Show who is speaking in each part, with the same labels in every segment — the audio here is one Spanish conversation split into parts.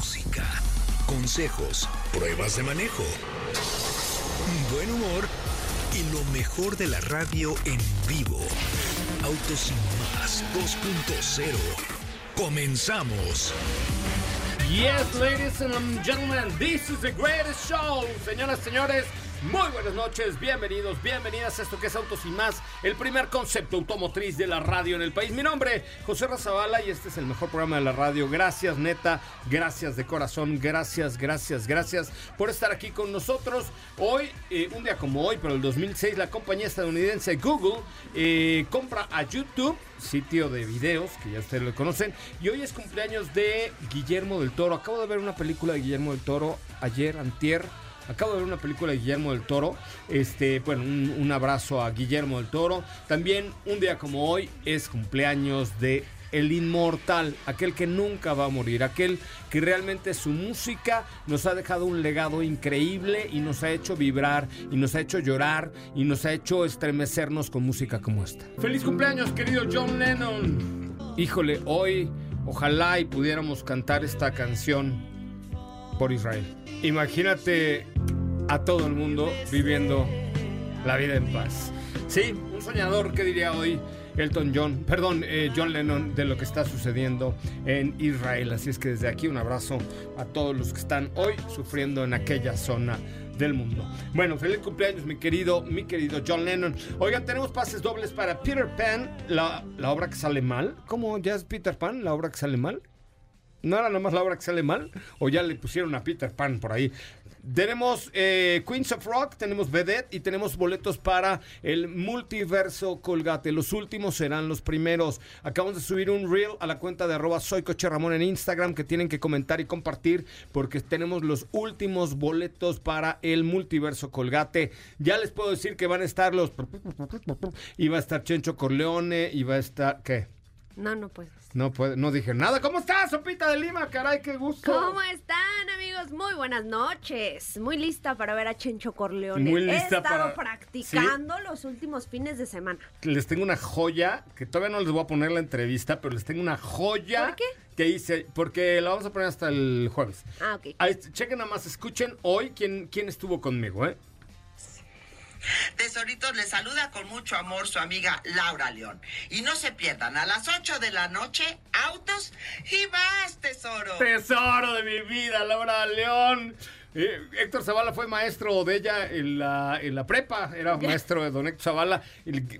Speaker 1: música, consejos, pruebas de manejo, buen humor y lo mejor de la radio en vivo. Autos sin más 2.0. Comenzamos.
Speaker 2: Yes, ladies and gentlemen, this is the greatest show. Señoras, señores, muy buenas noches, bienvenidos, bienvenidas a esto que es Autos y Más, el primer concepto automotriz de la radio en el país. Mi nombre, José Razabala, y este es el mejor programa de la radio. Gracias, neta, gracias de corazón, gracias, gracias, gracias por estar aquí con nosotros. Hoy, eh, un día como hoy, pero el 2006, la compañía estadounidense Google eh, compra a YouTube sitio de videos, que ya ustedes lo conocen. Y hoy es cumpleaños de Guillermo del Toro. Acabo de ver una película de Guillermo del Toro ayer, antier. Acabo de ver una película de Guillermo del Toro. Este, bueno, un, un abrazo a Guillermo del Toro. También un día como hoy es cumpleaños de el inmortal, aquel que nunca va a morir, aquel que realmente su música nos ha dejado un legado increíble y nos ha hecho vibrar y nos ha hecho llorar y nos ha hecho estremecernos con música como esta. Feliz cumpleaños, querido John Lennon. Híjole, hoy ojalá y pudiéramos cantar esta canción por Israel. Imagínate a todo el mundo viviendo la vida en paz. Sí, un soñador que diría hoy Elton John, perdón, eh, John Lennon, de lo que está sucediendo en Israel. Así es que desde aquí un abrazo a todos los que están hoy sufriendo en aquella zona del mundo. Bueno, feliz cumpleaños, mi querido, mi querido John Lennon. Oigan, tenemos pases dobles para Peter Pan, la, la obra que sale mal. ¿Cómo ya es Peter Pan, la obra que sale mal? ¿No era nomás la obra que sale mal? ¿O ya le pusieron a Peter Pan por ahí? Tenemos eh, Queens of Rock, tenemos Vedette y tenemos boletos para el multiverso Colgate. Los últimos serán los primeros. Acabamos de subir un reel a la cuenta de arroba soy Coche Ramón en Instagram que tienen que comentar y compartir porque tenemos los últimos boletos para el multiverso Colgate. Ya les puedo decir que van a estar los... Y va a estar Chencho Corleone y va a estar... ¿Qué?
Speaker 3: No, no puedes.
Speaker 2: No puede, no dije nada. ¿Cómo estás, Sopita de Lima? Caray, qué gusto.
Speaker 3: ¿Cómo están, amigos? Muy buenas noches. Muy lista para ver a Chencho Corleone.
Speaker 2: Muy
Speaker 3: He
Speaker 2: lista
Speaker 3: estado
Speaker 2: para-
Speaker 3: practicando los últimos fines de semana.
Speaker 2: Les tengo una joya, que todavía no les voy a poner la entrevista, pero les tengo una joya.
Speaker 3: ¿Por qué?
Speaker 2: Que hice, porque la vamos a poner hasta el jueves.
Speaker 3: Ah, ok.
Speaker 2: Ahí, chequen nada más, escuchen hoy quién, quién estuvo conmigo, ¿eh?
Speaker 4: Tesoritos, les saluda con mucho amor su amiga Laura León. Y no se pierdan, a las 8 de la noche, autos y más, tesoro.
Speaker 2: Tesoro de mi vida, Laura León. Eh, Héctor Zavala fue maestro de ella en la, en la prepa, era maestro de don Héctor Zavala.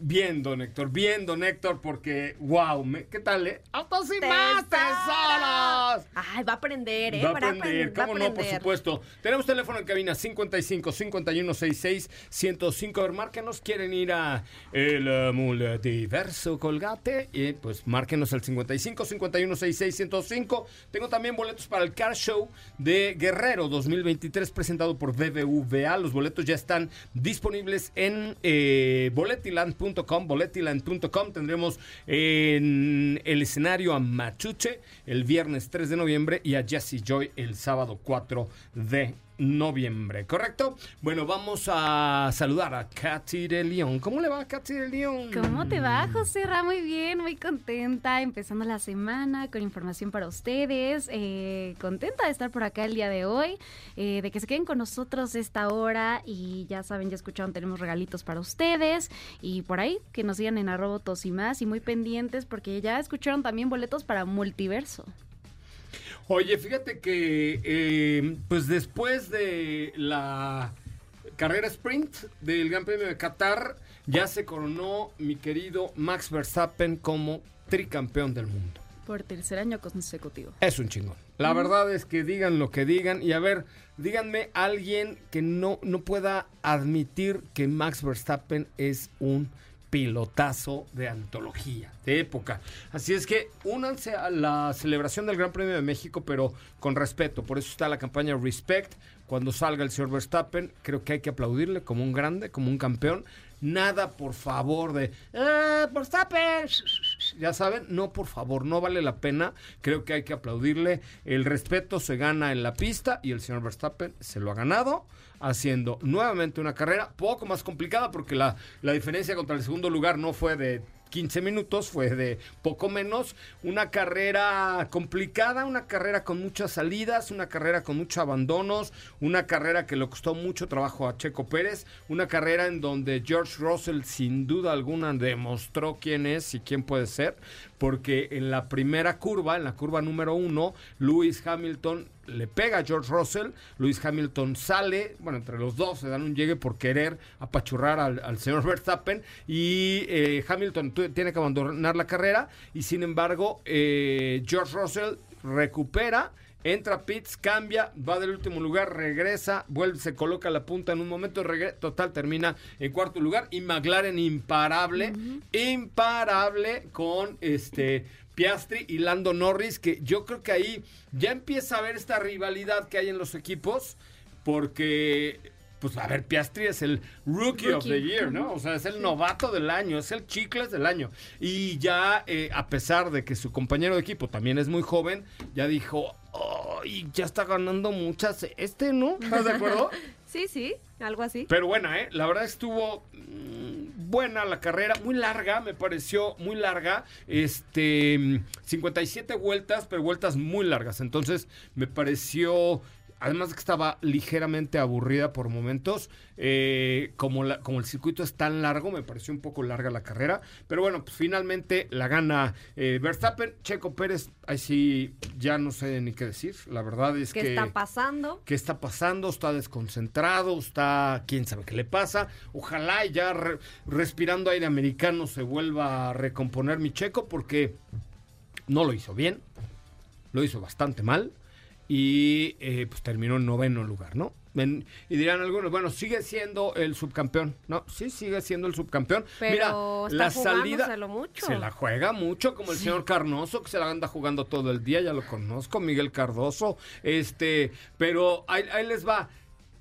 Speaker 2: Bien, don Héctor, bien, don Héctor, porque, wow, me- ¿qué tal, eh? ¡Autos y más tesoros!
Speaker 3: Ay, va a aprender, ¿eh?
Speaker 2: Va a aprender,
Speaker 3: va a
Speaker 2: cómo no, por supuesto. Tenemos teléfono en cabina 55 51 66 105. A ver, márquenos, quieren ir a el eh, multiverso Colgate. Y pues márquenos al 55 51 66 105. Tengo también boletos para el Car Show de Guerrero 2023 presentado por BBVA. Los boletos ya están disponibles en eh, boletiland.com. Boletiland.com tendremos en el escenario a Machuche el viernes 3 de noviembre y a Jesse Joy el sábado 4 de noviembre, ¿correcto? Bueno, vamos a saludar a Katy de León. ¿Cómo le va Katy de León?
Speaker 5: ¿Cómo te va, José? Muy bien, muy contenta, empezando la semana con información para ustedes. eh, contenta de estar por acá el día de hoy, eh, de que se queden con nosotros esta hora y ya saben, ya escucharon, tenemos regalitos para ustedes y por ahí que nos sigan en arrobotos y más y muy pendientes porque ya escucharon también boletos para multiverso.
Speaker 2: Oye, fíjate que eh, pues después de la carrera sprint del Gran Premio de Qatar, ya se coronó mi querido Max Verstappen como tricampeón del mundo.
Speaker 5: Por tercer año consecutivo.
Speaker 2: Es un chingón. La verdad es que digan lo que digan y a ver, díganme alguien que no, no pueda admitir que Max Verstappen es un pilotazo de antología, de época. Así es que únanse a la celebración del Gran Premio de México, pero con respeto. Por eso está la campaña Respect. Cuando salga el señor Verstappen, creo que hay que aplaudirle como un grande, como un campeón. Nada, por favor, de ¡Eh, Verstappen! Ya saben, no, por favor, no vale la pena. Creo que hay que aplaudirle. El respeto se gana en la pista y el señor Verstappen se lo ha ganado haciendo nuevamente una carrera poco más complicada porque la, la diferencia contra el segundo lugar no fue de 15 minutos, fue de poco menos. Una carrera complicada, una carrera con muchas salidas, una carrera con muchos abandonos, una carrera que le costó mucho trabajo a Checo Pérez, una carrera en donde George Russell sin duda alguna demostró quién es y quién puede ser, porque en la primera curva, en la curva número uno, Lewis Hamilton le pega a George Russell, Lewis Hamilton sale, bueno, entre los dos se dan un llegue por querer apachurrar al, al señor Verstappen y eh, Hamilton tiene que abandonar la carrera y sin embargo eh, George Russell recupera. Entra a pits, cambia, va del último lugar, regresa, vuelve, se coloca la punta en un momento, total, termina en cuarto lugar. Y McLaren imparable, imparable con este Piastri y Lando Norris, que yo creo que ahí ya empieza a ver esta rivalidad que hay en los equipos, porque, pues a ver, Piastri es el rookie, of the year, ¿no? O sea, es el novato del año, es el chicles del año. Y ya, eh, a pesar de que su compañero de equipo también es muy joven, ya dijo, oh, y ya está ganando muchas este, ¿no? ¿Estás de acuerdo?
Speaker 3: Sí, sí, algo así.
Speaker 2: Pero buena, ¿eh? La verdad estuvo mm, buena la carrera, muy larga, me pareció muy larga. Este, mm, 57 vueltas, pero vueltas muy largas. Entonces, me pareció, además de que estaba ligeramente aburrida por momentos, eh, como, la- como el circuito es tan largo, me pareció un poco larga la carrera. Pero bueno, pues finalmente la gana eh, Verstappen. Checo Pérez, ahí sí, ya no sé ni qué decir. La verdad es
Speaker 3: ¿Qué
Speaker 2: que...
Speaker 3: está pasando?
Speaker 2: ¿Qué está pasando? Está desconcentrado, está quién sabe qué le pasa. Ojalá ya re- respirando aire americano se vuelva a recomponer mi checo porque no lo hizo bien, lo hizo bastante mal y eh, pues terminó en noveno lugar, ¿no? En- y dirán algunos, bueno, sigue siendo el subcampeón. No, sí, sigue siendo el subcampeón.
Speaker 3: Pero
Speaker 2: Mira, la salida
Speaker 3: mucho.
Speaker 2: se la juega mucho, como el señor Carnoso, que se la anda jugando todo el día, ya lo conozco, Miguel Cardoso. Este, pero ahí, ahí les va.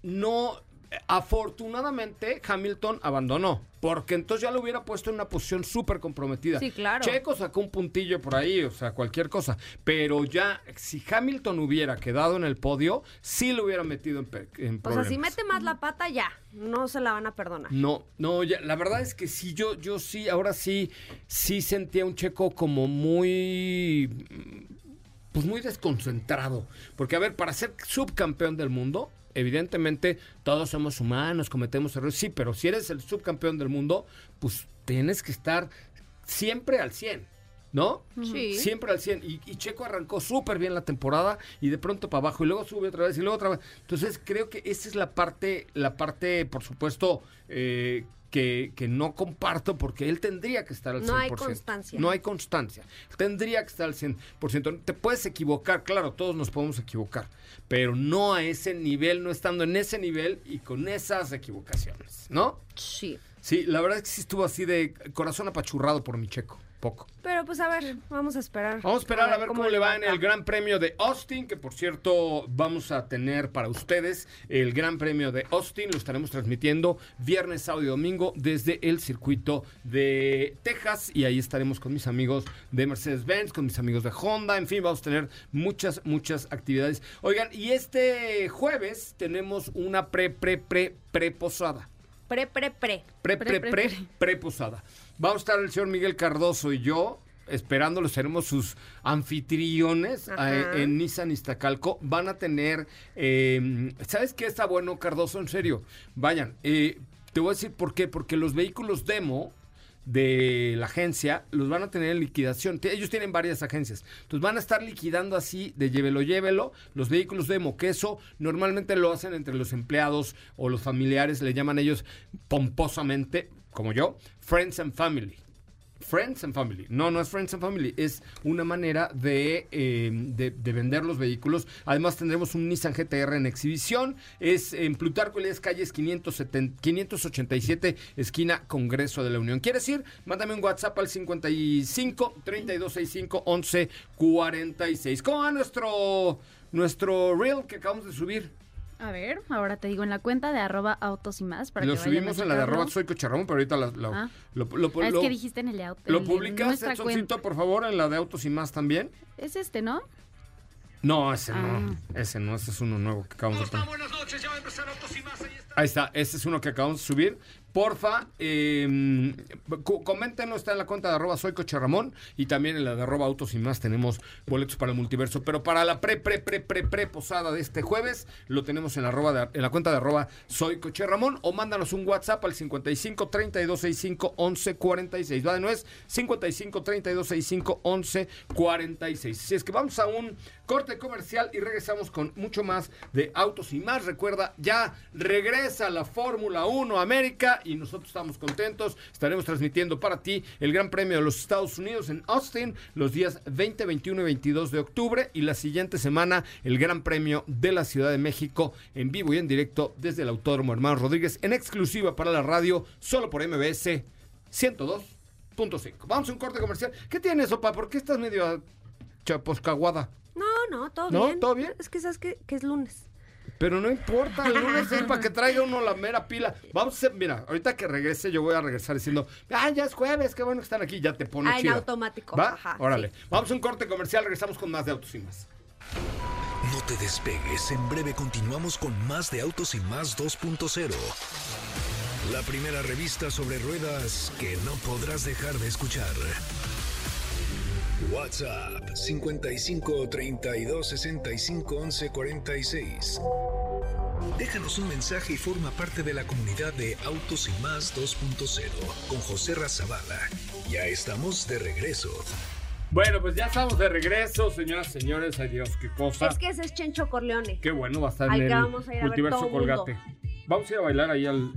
Speaker 2: No, afortunadamente Hamilton abandonó, porque entonces ya lo hubiera puesto en una posición súper comprometida.
Speaker 3: Sí, claro.
Speaker 2: Checo sacó un puntillo por ahí, o sea, cualquier cosa. Pero ya, si Hamilton hubiera quedado en el podio, sí lo hubiera metido en, en
Speaker 3: O sea,
Speaker 2: problemas.
Speaker 3: si mete más la pata, ya. No se la van a perdonar.
Speaker 2: No, no, ya, la verdad es que sí, yo, yo sí, ahora sí, sí sentía un checo como muy, pues muy desconcentrado. Porque, a ver, para ser subcampeón del mundo, evidentemente todos somos humanos, cometemos errores, sí, pero si eres el subcampeón del mundo, pues tienes que estar siempre al 100, ¿no?
Speaker 3: Sí.
Speaker 2: Siempre al 100. Y, y Checo arrancó súper bien la temporada y de pronto para abajo y luego sube otra vez y luego otra vez. Entonces creo que esa es la parte, la parte, por supuesto, eh, que, que no comparto porque él tendría que estar al 100%.
Speaker 3: No hay constancia.
Speaker 2: No hay constancia. Tendría que estar al 100%. Te puedes equivocar, claro, todos nos podemos equivocar, pero no a ese nivel, no estando en ese nivel y con esas equivocaciones, ¿no?
Speaker 3: Sí.
Speaker 2: Sí, la verdad es que sí estuvo así de corazón apachurrado por mi checo, poco.
Speaker 3: Pero pues a ver, vamos a esperar.
Speaker 2: Vamos a esperar a ver cómo, le va en el. Gran Premio de Austin, que por cierto vamos a tener para ustedes el Gran Premio de Austin. Lo estaremos transmitiendo viernes, sábado y domingo desde el circuito de Texas. Y ahí estaremos con mis amigos de Mercedes-Benz, con mis amigos de Honda. En fin, vamos a tener muchas, muchas actividades. Oigan, y este jueves tenemos una pre, pre, pre, pre posada.
Speaker 3: Pre, pre, pre.
Speaker 2: Pre, pre,
Speaker 5: Pre, pre,
Speaker 2: pre,
Speaker 5: pre.
Speaker 2: Vamos a estar el señor Miguel Cardoso y yo esperándolos. Seremos sus anfitriones eh, en Nissan Iztacalco. Van a tener. eh, ¿Sabes qué está bueno, Cardoso? En serio. Vayan. eh, te voy a decir por qué. Porque los vehículos demo de la agencia los van a tener en liquidación. Ellos tienen varias agencias. Entonces van a estar liquidando así de llévelo, llévelo. Los vehículos de Moqueso normalmente lo hacen entre los empleados o los familiares, le llaman ellos pomposamente, como yo, Friends and Family. Friends and Family. No, no es Friends and Family. Es una manera de, eh, de, de vender los vehículos. Además tendremos un Nissan GTR en exhibición. Es en Plutarco Elías Calles 570 587, esquina Congreso de la Unión. ¿Quieres ir? Mándame un WhatsApp al 55 3265 11 46. ¿Cómo va nuestro, nuestro reel que acabamos de subir?
Speaker 5: A ver, ahora te digo en la cuenta de arroba autos y más. Para
Speaker 2: Lo
Speaker 5: que vayan a
Speaker 2: subimos en la de arroba soy cocharrón, pero ahorita la- la-
Speaker 5: Ah.
Speaker 2: lo, lo-
Speaker 5: Ah, es
Speaker 2: lo-
Speaker 5: que dijiste en el de auto.
Speaker 2: ¿Lo publicas,
Speaker 5: nuestra
Speaker 2: Edsoncito, por favor, en la de Autos y Más también?
Speaker 5: Es este, ¿no?
Speaker 2: No, ese
Speaker 5: Ah.
Speaker 2: no. Ese no, ese es uno nuevo que acabamos de poner.
Speaker 1: Buenas noches, ya va a empezar Autos y Más. Ahí está.
Speaker 2: Ahí está, ese es uno que acabamos de subir. Porfa, eh, cu- coméntenlo, está en la cuenta de arroba soy Ramón y también en la de arroba autos y más tenemos boletos para el multiverso. Pero para la pre, pre, pre, pre, pre posada de este jueves, lo tenemos en la, arroba en la cuenta de arroba soy Coche Ramón o mándanos un WhatsApp al 55 32 65 11 46. ¿Va de nuez? 55 32 65 11 46. Si es que vamos a un corte comercial y regresamos con mucho más de autos y más. Recuerda, ya regresa la Fórmula 1 América y nosotros estamos contentos. Estaremos transmitiendo para ti el Gran Premio de los Estados Unidos en Austin los días 20, 21 y 22 de octubre y la siguiente semana el Gran Premio de la Ciudad de México en vivo y en directo desde el Autódromo Hermano Rodríguez en exclusiva para la radio solo por MBS 102.5. Vamos a un corte comercial. ¿Qué tienes, Opa? ¿Por qué estás medio chaposcaguada?
Speaker 3: No, no, todo
Speaker 2: ¿No?
Speaker 3: bien.
Speaker 2: ¿Todo bien?
Speaker 3: Es que sabes que, que es lunes.
Speaker 2: Pero no importa, el lunes es para que traiga uno la mera pila. Vamos a hacer, mira, ahorita que regrese yo voy a regresar diciendo, ah, ya es jueves, qué bueno que están aquí, ya te pone
Speaker 3: Ah, en automático,
Speaker 2: ¿Va?
Speaker 3: ajá,
Speaker 2: Órale.
Speaker 3: sí.
Speaker 2: Vamos a un corte comercial, regresamos con más de Autos y Más.
Speaker 1: No te despegues, en breve continuamos con más de Autos y Más 2.0. La primera revista sobre ruedas que no podrás dejar de escuchar. WhatsApp 55 32 65 11 46. Déjanos un mensaje y forma parte de la comunidad de Autos y Más 2.0 con José Razabala. Ya estamos de regreso.
Speaker 2: Bueno, pues ya estamos de regreso, señoras y señores. Ay Dios, qué cosa.
Speaker 3: Es que ese es Chencho Corleone.
Speaker 2: Qué bueno va a estar
Speaker 3: Al
Speaker 2: en el
Speaker 3: vamos a ir a ver
Speaker 2: multiverso
Speaker 3: todo mundo.
Speaker 2: Colgate. Vamos a ir a bailar ahí al.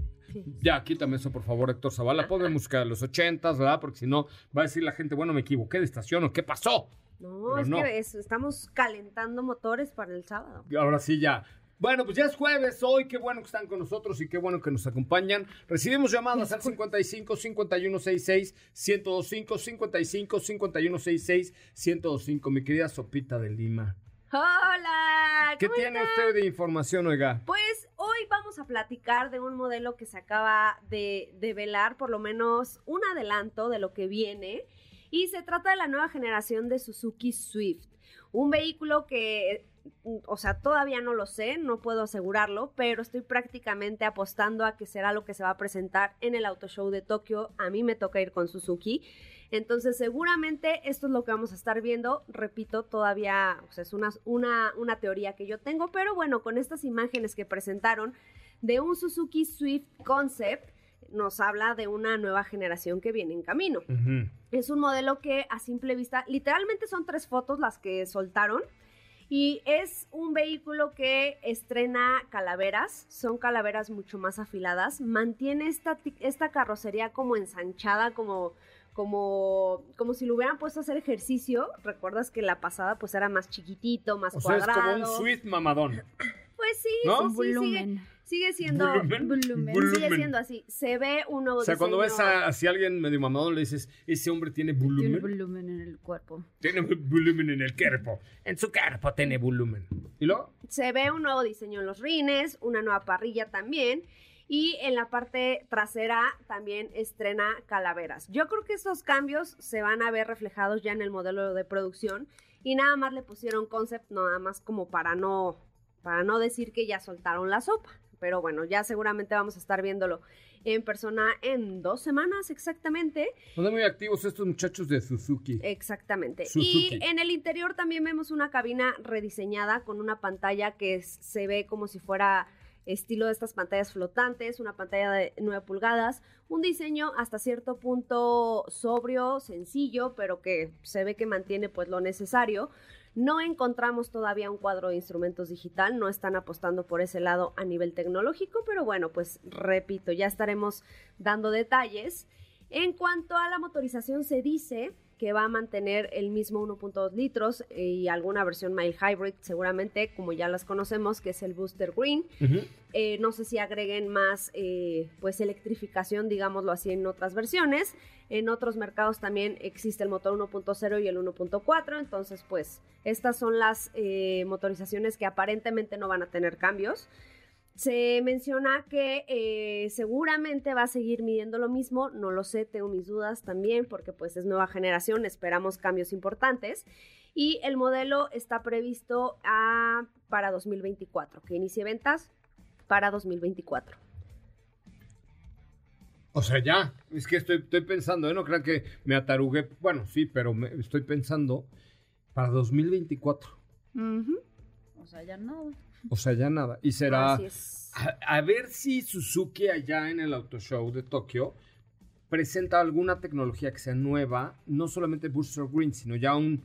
Speaker 2: Ya, quítame eso, por favor, Héctor Zavala. Ponme música de los ochentas, ¿verdad? Porque si no, va a decir la gente, bueno, me equivoqué de estación o qué pasó.
Speaker 3: No, es
Speaker 2: no.
Speaker 3: que es- estamos calentando motores para el sábado.
Speaker 2: Y ahora sí ya. Bueno, pues ya es jueves hoy, qué bueno que están con nosotros y qué bueno que nos acompañan. Recibimos llamadas al 55 5166 1025 55 5166 1025. Mi querida Sopita de Lima.
Speaker 3: ¡Hola!
Speaker 2: ¿Qué
Speaker 3: ¿cómo
Speaker 2: tiene
Speaker 3: están?
Speaker 2: usted de información, oiga?
Speaker 3: Pues hoy vamos a platicar de un modelo que se acaba de, de velar, por lo menos un adelanto de lo que viene. Y se trata de la nueva generación de Suzuki Swift. Un vehículo que, mm, o sea, todavía no lo sé, no puedo asegurarlo, pero estoy prácticamente apostando a que será lo que se va a presentar en el Auto Show de Tokio. A mí me toca ir con Suzuki. Entonces, seguramente esto es lo que vamos a estar viendo. Repito, todavía o sea, es una, una, una teoría que yo tengo, pero bueno, con estas imágenes que presentaron de un Suzuki Swift Concept, nos habla de una nueva generación que viene en camino. Es un modelo que a simple vista, literalmente son tres fotos las que soltaron. Y es un vehículo que estrena calaveras, son calaveras mucho más afiladas, mantiene esta, esta carrocería como ensanchada, como, como, como si lo hubieran puesto a hacer ejercicio. Recuerdas que la pasada pues era más chiquitito, más
Speaker 2: O sea, es
Speaker 3: cuadrado.
Speaker 2: como un Swift mamadón.
Speaker 3: Pues sí,
Speaker 2: ¿No?
Speaker 3: sí, sí, sigue,
Speaker 5: Volumen.
Speaker 3: Sigue siendo
Speaker 2: Volumen.
Speaker 5: Volumen.
Speaker 2: Volumen.
Speaker 3: sigue siendo así. Se ve un nuevo
Speaker 2: O sea, cuando ves a, así a alguien medio mamadón, le dices, ese hombre tiene
Speaker 5: Tiene
Speaker 2: volumen.
Speaker 5: volumen en el cuerpo.
Speaker 2: Tiene volumen en el cuerpo. En su cuerpo tiene volumen. ¿Y luego?
Speaker 3: Se ve un nuevo diseño en los rines, una nueva parrilla también. Y en la parte trasera también estrena calaveras. Yo creo que estos cambios se van a ver reflejados ya en el modelo de producción. Y nada más le pusieron concept, nada más como para no, para no decir que ya soltaron la sopa. Pero bueno, ya seguramente vamos a estar viéndolo en persona en dos semanas exactamente.
Speaker 2: Son muy activos estos muchachos de Suzuki.
Speaker 3: Exactamente.
Speaker 2: Suzuki.
Speaker 3: Y en el interior también vemos una cabina rediseñada con una pantalla que se ve como si fuera estilo de estas pantallas flotantes, una pantalla de 9 pulgadas, un diseño hasta cierto punto sobrio, sencillo, pero que se ve que mantiene pues lo necesario. No encontramos todavía un cuadro de instrumentos digital, no están apostando por ese lado a nivel tecnológico, pero bueno, pues repito, ya estaremos dando detalles. En cuanto a la motorización, se dice que va a mantener el mismo 1.2 litros y alguna versión mild hybrid, seguramente, como ya las conocemos, que es el Booster Green. Eh, no sé si agreguen más, eh, pues, electrificación, digámoslo así, en otras versiones. En otros mercados también existe el motor 1.0 y el 1.4, entonces, pues, estas son las eh, motorizaciones que aparentemente no van a tener cambios. Se menciona que eh, seguramente va a seguir midiendo lo mismo, no lo sé, tengo mis dudas también porque pues es nueva generación, esperamos cambios importantes y el modelo está previsto a, para 2024, que inicie ventas para 2024.
Speaker 2: O sea, ya, es que estoy, estoy pensando, ¿eh? no crean que me atarugué, bueno, sí, pero me, estoy pensando para 2024.
Speaker 5: O sea, ya no.
Speaker 2: O sea, ya nada. Y será. A, ver si Suzuki allá en el Auto Show de Tokio presenta alguna tecnología que sea nueva, no solamente Booster Green, sino ya un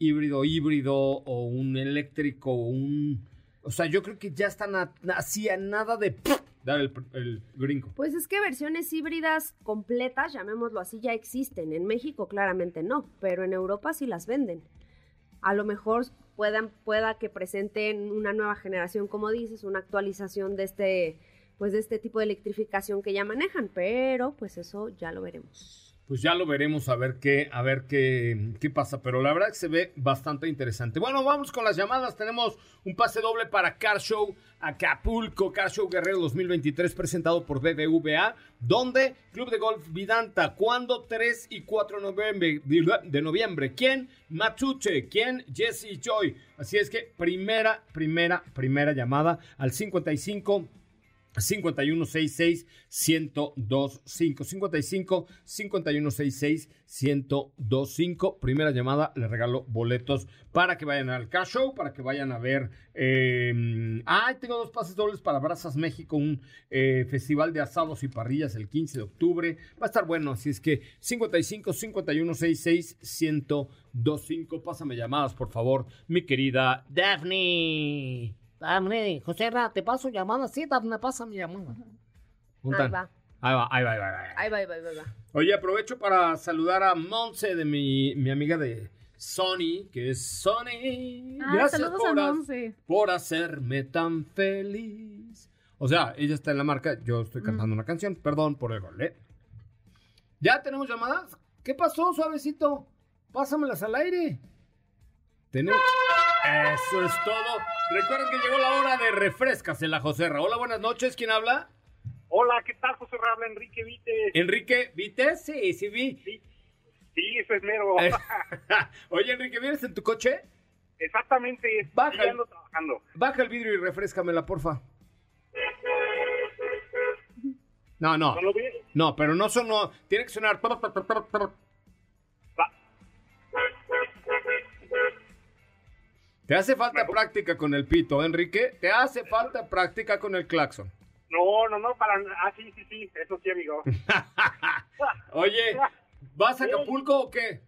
Speaker 2: híbrido híbrido o un eléctrico o un... O sea, yo creo que ya están así a nada de dar el, el, gringo.
Speaker 3: Pues es que versiones híbridas completas, llamémoslo así, ya existen. En México claramente no, pero en Europa sí las venden. A lo mejor puedan, pueda que presenten una nueva generación, como dices, una actualización de este, pues de este tipo de electrificación que ya manejan, pero pues eso ya lo veremos
Speaker 2: pues ya lo veremos a ver qué, a ver qué, qué pasa. Pero la verdad que se ve bastante interesante. Bueno, vamos con las llamadas. Tenemos un pase doble para Car Show Acapulco, Car Show Guerrero 2023, presentado por BBVA. Donde Club de Golf Vidanta. ¿Cuándo? 3 y 4 de noviembre. ¿Quién? Matuche. ¿Quién? Jesse Joy. Así es que primera, primera, primera llamada al 55 5166 1025 55 5166 1025 primera llamada le regalo boletos para que vayan al cash show para que vayan a ver eh, tengo dos pases dobles para Brazas México un eh, festival de asados y parrillas el 15 de octubre. Va a estar bueno así es que 55 5166 1025 pásame llamadas por favor mi querida Daphne
Speaker 6: Dame, José Ra, te paso llamada. Sí, me pasa mi llamada.
Speaker 3: Ahí va.
Speaker 2: Ahí va, ahí va, ahí va.
Speaker 3: Ahí va, ahí va, ahí va.
Speaker 2: Oye, aprovecho para saludar a Monse, de mi, mi amiga de Sony, que es Sony.
Speaker 5: Ah, Gracias por, a
Speaker 2: por hacerme tan feliz. O sea, ella está en la marca, yo estoy cantando una canción. Perdón por el gol, ¿eh? ¿Ya tenemos llamadas? ¿Qué pasó, suavecito? Pásamelas al aire. Tenemos... Eso es todo. Recuerden que llegó la hora de refrescas en la Joserra. Hola, buenas noches. ¿Quién habla?
Speaker 7: Hola, ¿qué tal, José Habla Enrique Vites.
Speaker 2: ¿Enrique Vites? Sí, sí vi.
Speaker 7: Sí, sí eso es mero.
Speaker 2: Oye, Enrique, ¿vienes en tu coche?
Speaker 7: Exactamente,
Speaker 2: baja
Speaker 7: el, trabajando.
Speaker 2: Baja el vidrio y refrescamela, porfa. No, no. ¿No, no pero no sonó. Tiene que sonar. Te hace falta práctica con el pito, Enrique. Te hace falta práctica con el claxon.
Speaker 7: No, no, no, para. Ah, sí, sí, sí, eso sí, amigo.
Speaker 2: Oye, ¿vas a Acapulco o qué?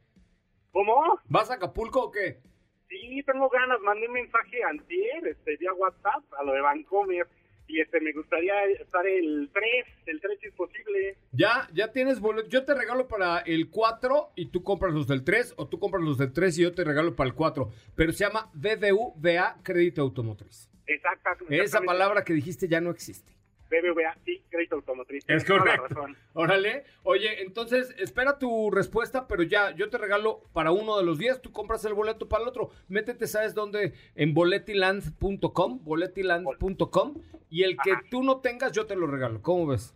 Speaker 7: ¿Cómo?
Speaker 2: ¿Vas a Acapulco o qué?
Speaker 7: Sí, tengo ganas. Mandé un mensaje antier, este, vía WhatsApp, a lo de Vancomer. Y este, me gustaría estar el 3, el 3 si es posible.
Speaker 2: Ya, ya tienes boletos. Yo te regalo para el 4 y tú compras los del 3, o tú compras los del 3 y yo te regalo para el 4. Pero se llama BBVA Crédito Automotriz.
Speaker 7: Exactamente.
Speaker 2: Esa palabra que dijiste ya no existe.
Speaker 7: BBVA, sí, crédito automotriz.
Speaker 2: Es correcto. Órale. Oye, entonces, espera tu respuesta, pero ya, yo te regalo para uno de los días, tú compras el boleto para el otro. Métete, ¿sabes dónde? En boletiland.com, boletiland.com, y el que tú no tengas, yo te lo regalo. ¿Cómo ves?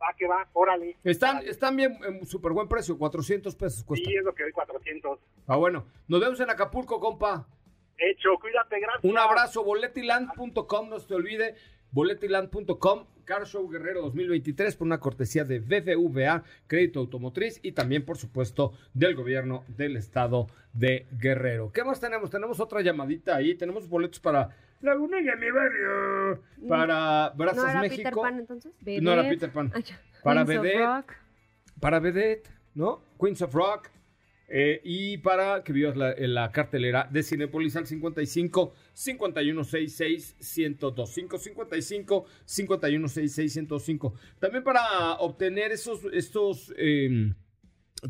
Speaker 7: Va, que va, órale.
Speaker 2: Están, están bien, en súper buen precio, 400 pesos cuesta.
Speaker 7: Sí, es lo que doy, 400.
Speaker 2: Ah, bueno. Nos vemos en Acapulco, compa.
Speaker 7: Hecho, cuídate, gracias.
Speaker 2: Un abrazo, boletiland.com, no se te olvide boletiland.com, Car Show Guerrero 2023 por una cortesía de BBVA, Crédito Automotriz y también, por supuesto, del gobierno del estado de Guerrero. ¿Qué más tenemos? Tenemos otra llamadita ahí, tenemos boletos para Lagunilla, mi barrio. Para Brazos
Speaker 3: ¿No era
Speaker 2: México.
Speaker 3: Peter Pan entonces?
Speaker 2: No era Peter Pan.
Speaker 3: Ah.
Speaker 2: Para
Speaker 5: Queens of
Speaker 2: Vedette.
Speaker 5: Rock.
Speaker 2: Para Vedette, ¿no? Queens of Rock. eh, y para que vivas la, cartelera de Cinepolis al 55 5166 1025 55 5166 1025. También para obtener esos estos eh,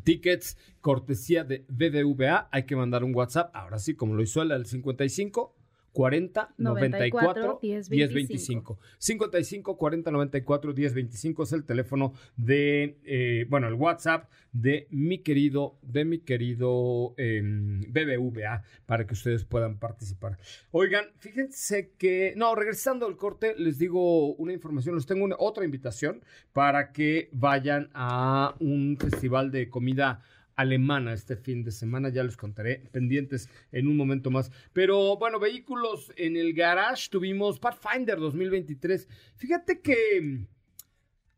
Speaker 2: tickets cortesía de BBVA hay que mandar un WhatsApp. Ahora sí, como lo hizo él, al 55 40 94 10 25. 55 40 94 10 25 es el teléfono de, eh, bueno, el WhatsApp de mi querido, de mi querido eh, BBVA para que ustedes puedan participar. Oigan, fíjense que, no, regresando al corte, les digo una información, les tengo una, otra invitación para que vayan a un festival de comida alemana este fin de semana, ya les contaré, pendientes en un momento más. Pero bueno, vehículos en el garage, tuvimos Pathfinder 2023. Fíjate que,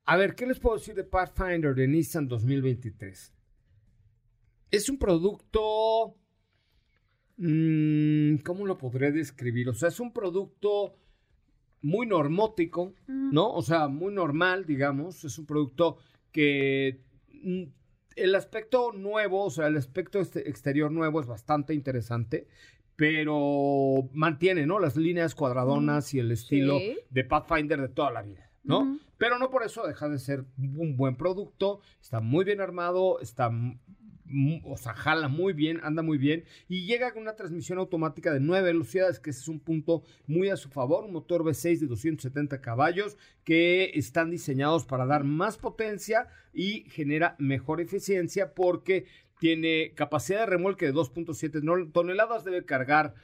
Speaker 2: a ver, ¿qué les puedo decir de Pathfinder de Nissan 2023? Es un producto, mm, ¿cómo lo podré describir? O sea, es un producto muy normótico, ¿no? O sea, muy normal, digamos. Es un producto que mm, el aspecto nuevo, o sea, el aspecto este- exterior nuevo es bastante interesante, pero mantiene, ¿no? Las líneas cuadradonas y el estilo
Speaker 3: Sí.
Speaker 2: de Pathfinder de toda la vida, ¿no? Pero no por eso deja de ser un buen producto, está muy bien armado, está, o sea, jala muy bien, anda muy bien y llega con una transmisión automática de 9 velocidades, que ese es un punto muy a su favor, un motor V6 de 270 caballos que están diseñados para dar más potencia y genera mejor eficiencia porque tiene capacidad de remolque de 2.7 no- toneladas, debe cargar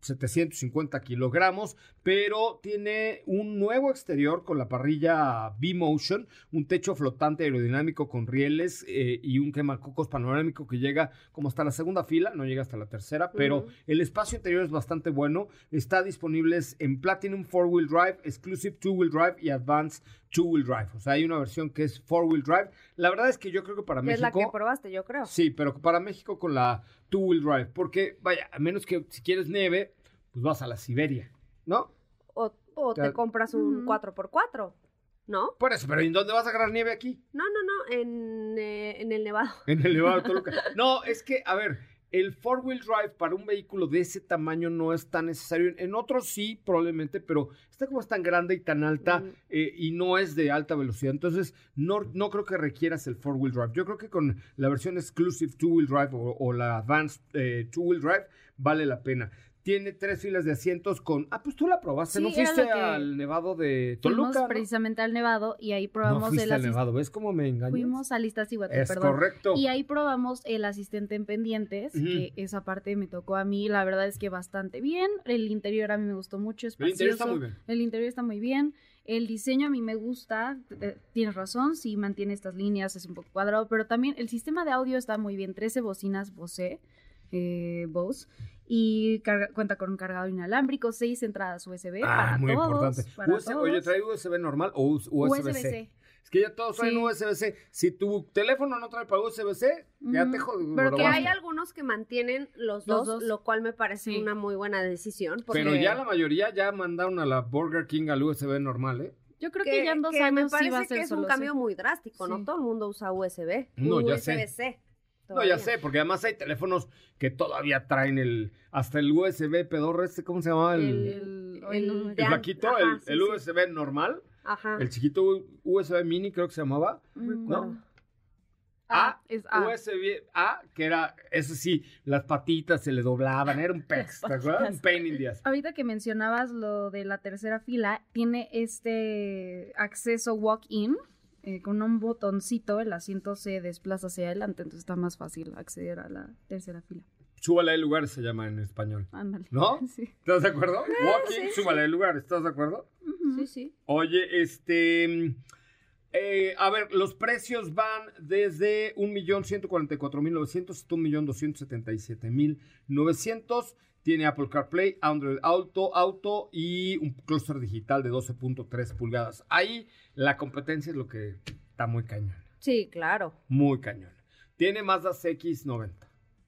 Speaker 2: 750 kilogramos, pero tiene un nuevo exterior con la parrilla B-Motion, un techo flotante aerodinámico con rieles eh, y un quemacocos panorámico que llega como hasta la segunda fila, no llega hasta la tercera, pero el espacio interior es bastante bueno. Está disponibles en Platinum 4-Wheel Drive, Exclusive 2-Wheel Drive y Advanced 2-Wheel Drive. O sea, hay una versión que es 4-Wheel Drive. La verdad es que yo creo que para
Speaker 3: Que es la
Speaker 2: México...
Speaker 3: que probaste, yo creo.
Speaker 2: Sí, pero para México con la two-wheel drive, porque vaya, a menos que si quieres nieve, pues vas a la Siberia, ¿no?
Speaker 3: O, o te compras un
Speaker 5: Ujú.
Speaker 3: 4x4, ¿no?
Speaker 2: Por eso, pero ¿en dónde vas a agarrar nieve aquí?
Speaker 3: No, no, no, en, eh, en el Nevado.
Speaker 2: En el Nevado de Toluca. No, es que, a ver, el four-wheel drive para un vehículo de ese tamaño no es tan necesario. En otros sí, probablemente, pero esta como es tan grande y tan alta
Speaker 3: Mm.
Speaker 2: eh, y no es de alta velocidad. Entonces, no, no creo que requieras el four-wheel drive. Yo creo que con la versión Exclusive two-wheel drive o, o la Advanced eh, two-wheel drive vale la pena. Tiene tres filas de asientos con... Ah, pues tú la probaste,
Speaker 5: Sí,
Speaker 2: ¿no fuiste al Nevado de
Speaker 5: Fuimos
Speaker 2: Toluca? ¿no?
Speaker 5: precisamente al Nevado y ahí
Speaker 2: No
Speaker 5: probamos
Speaker 2: fuiste
Speaker 5: el
Speaker 2: al Nevado, ¿ves cómo me engañas?
Speaker 5: Fuimos a Listas y
Speaker 2: Es
Speaker 5: perdón.
Speaker 2: correcto.
Speaker 5: Y ahí probamos el asistente en pendientes, que esa parte me tocó a mí, la verdad es que bastante bien. El interior a mí me gustó mucho,
Speaker 2: El interior está muy bien.
Speaker 5: El interior está muy bien. El diseño a mí me gusta, eh, tienes razón, sí mantiene estas líneas, es un poco cuadrado, pero también el sistema de audio está muy bien. 13 bocinas Bose, eh, Bose, y carga- cuenta con un cargador inalámbrico, 6 entradas USB
Speaker 2: Ah,
Speaker 5: para
Speaker 2: muy
Speaker 5: todos.
Speaker 2: importante.
Speaker 5: para
Speaker 2: US- oye. ¿trae USB normal o US- USB-C?
Speaker 5: USB-C.
Speaker 2: Es que ya todos traen
Speaker 5: Sí.
Speaker 2: USB-C. Si tu teléfono no trae para USB-C, ya te jodido.
Speaker 3: Pero que hay algunos que mantienen los,
Speaker 5: Los
Speaker 3: dos,
Speaker 5: dos.
Speaker 3: lo cual me parece
Speaker 5: Sí.
Speaker 3: una muy buena decisión. Porque
Speaker 2: Pero ya la mayoría ya mandaron a la Burger King al USB normal, ¿eh?
Speaker 5: Yo creo que, ya en dos años
Speaker 3: me
Speaker 5: sí va a
Speaker 3: parece
Speaker 5: ser
Speaker 3: que es
Speaker 5: solo
Speaker 3: un cambio muy drástico,
Speaker 5: Sí.
Speaker 3: ¿no? Todo el mundo usa USB.
Speaker 2: No, ya No, ya sé, porque además hay teléfonos que todavía traen el hasta el USB pedorro este, ¿cómo se llama? El,
Speaker 3: El,
Speaker 2: flaquito, el,
Speaker 3: sí.
Speaker 2: USB normal,
Speaker 3: Ajá.
Speaker 2: el chiquito USB mini creo que se llamaba.
Speaker 5: Mm,
Speaker 2: ¿No?
Speaker 5: A,
Speaker 2: A,
Speaker 5: es A.
Speaker 2: USB A, que era, eso sí, las patitas se le doblaban, era un pex, ¿te acuerdas? Un pain in the ass.
Speaker 5: Ahorita que mencionabas lo de la tercera fila, tiene este acceso walk-in eh, con un botoncito, el asiento se desplaza hacia adelante, entonces está más fácil acceder a la tercera fila.
Speaker 2: Súbale el lugar se llama en español.
Speaker 5: Ándale.
Speaker 2: ¿No?
Speaker 5: Sí.
Speaker 2: ¿Estás de acuerdo? Walking, súbale el lugar, ¿estás de acuerdo?
Speaker 3: Sí, sí.
Speaker 2: Oye, este. eh, a ver, los precios van desde 1.144.900 hasta 1.277.900. Tiene Apple CarPlay, Android Auto, Auto y un clúster digital de 12.3 pulgadas. Ahí la competencia es lo que está muy cañón.
Speaker 3: Sí, claro.
Speaker 2: Muy cañón. Tiene Mazda CX-90.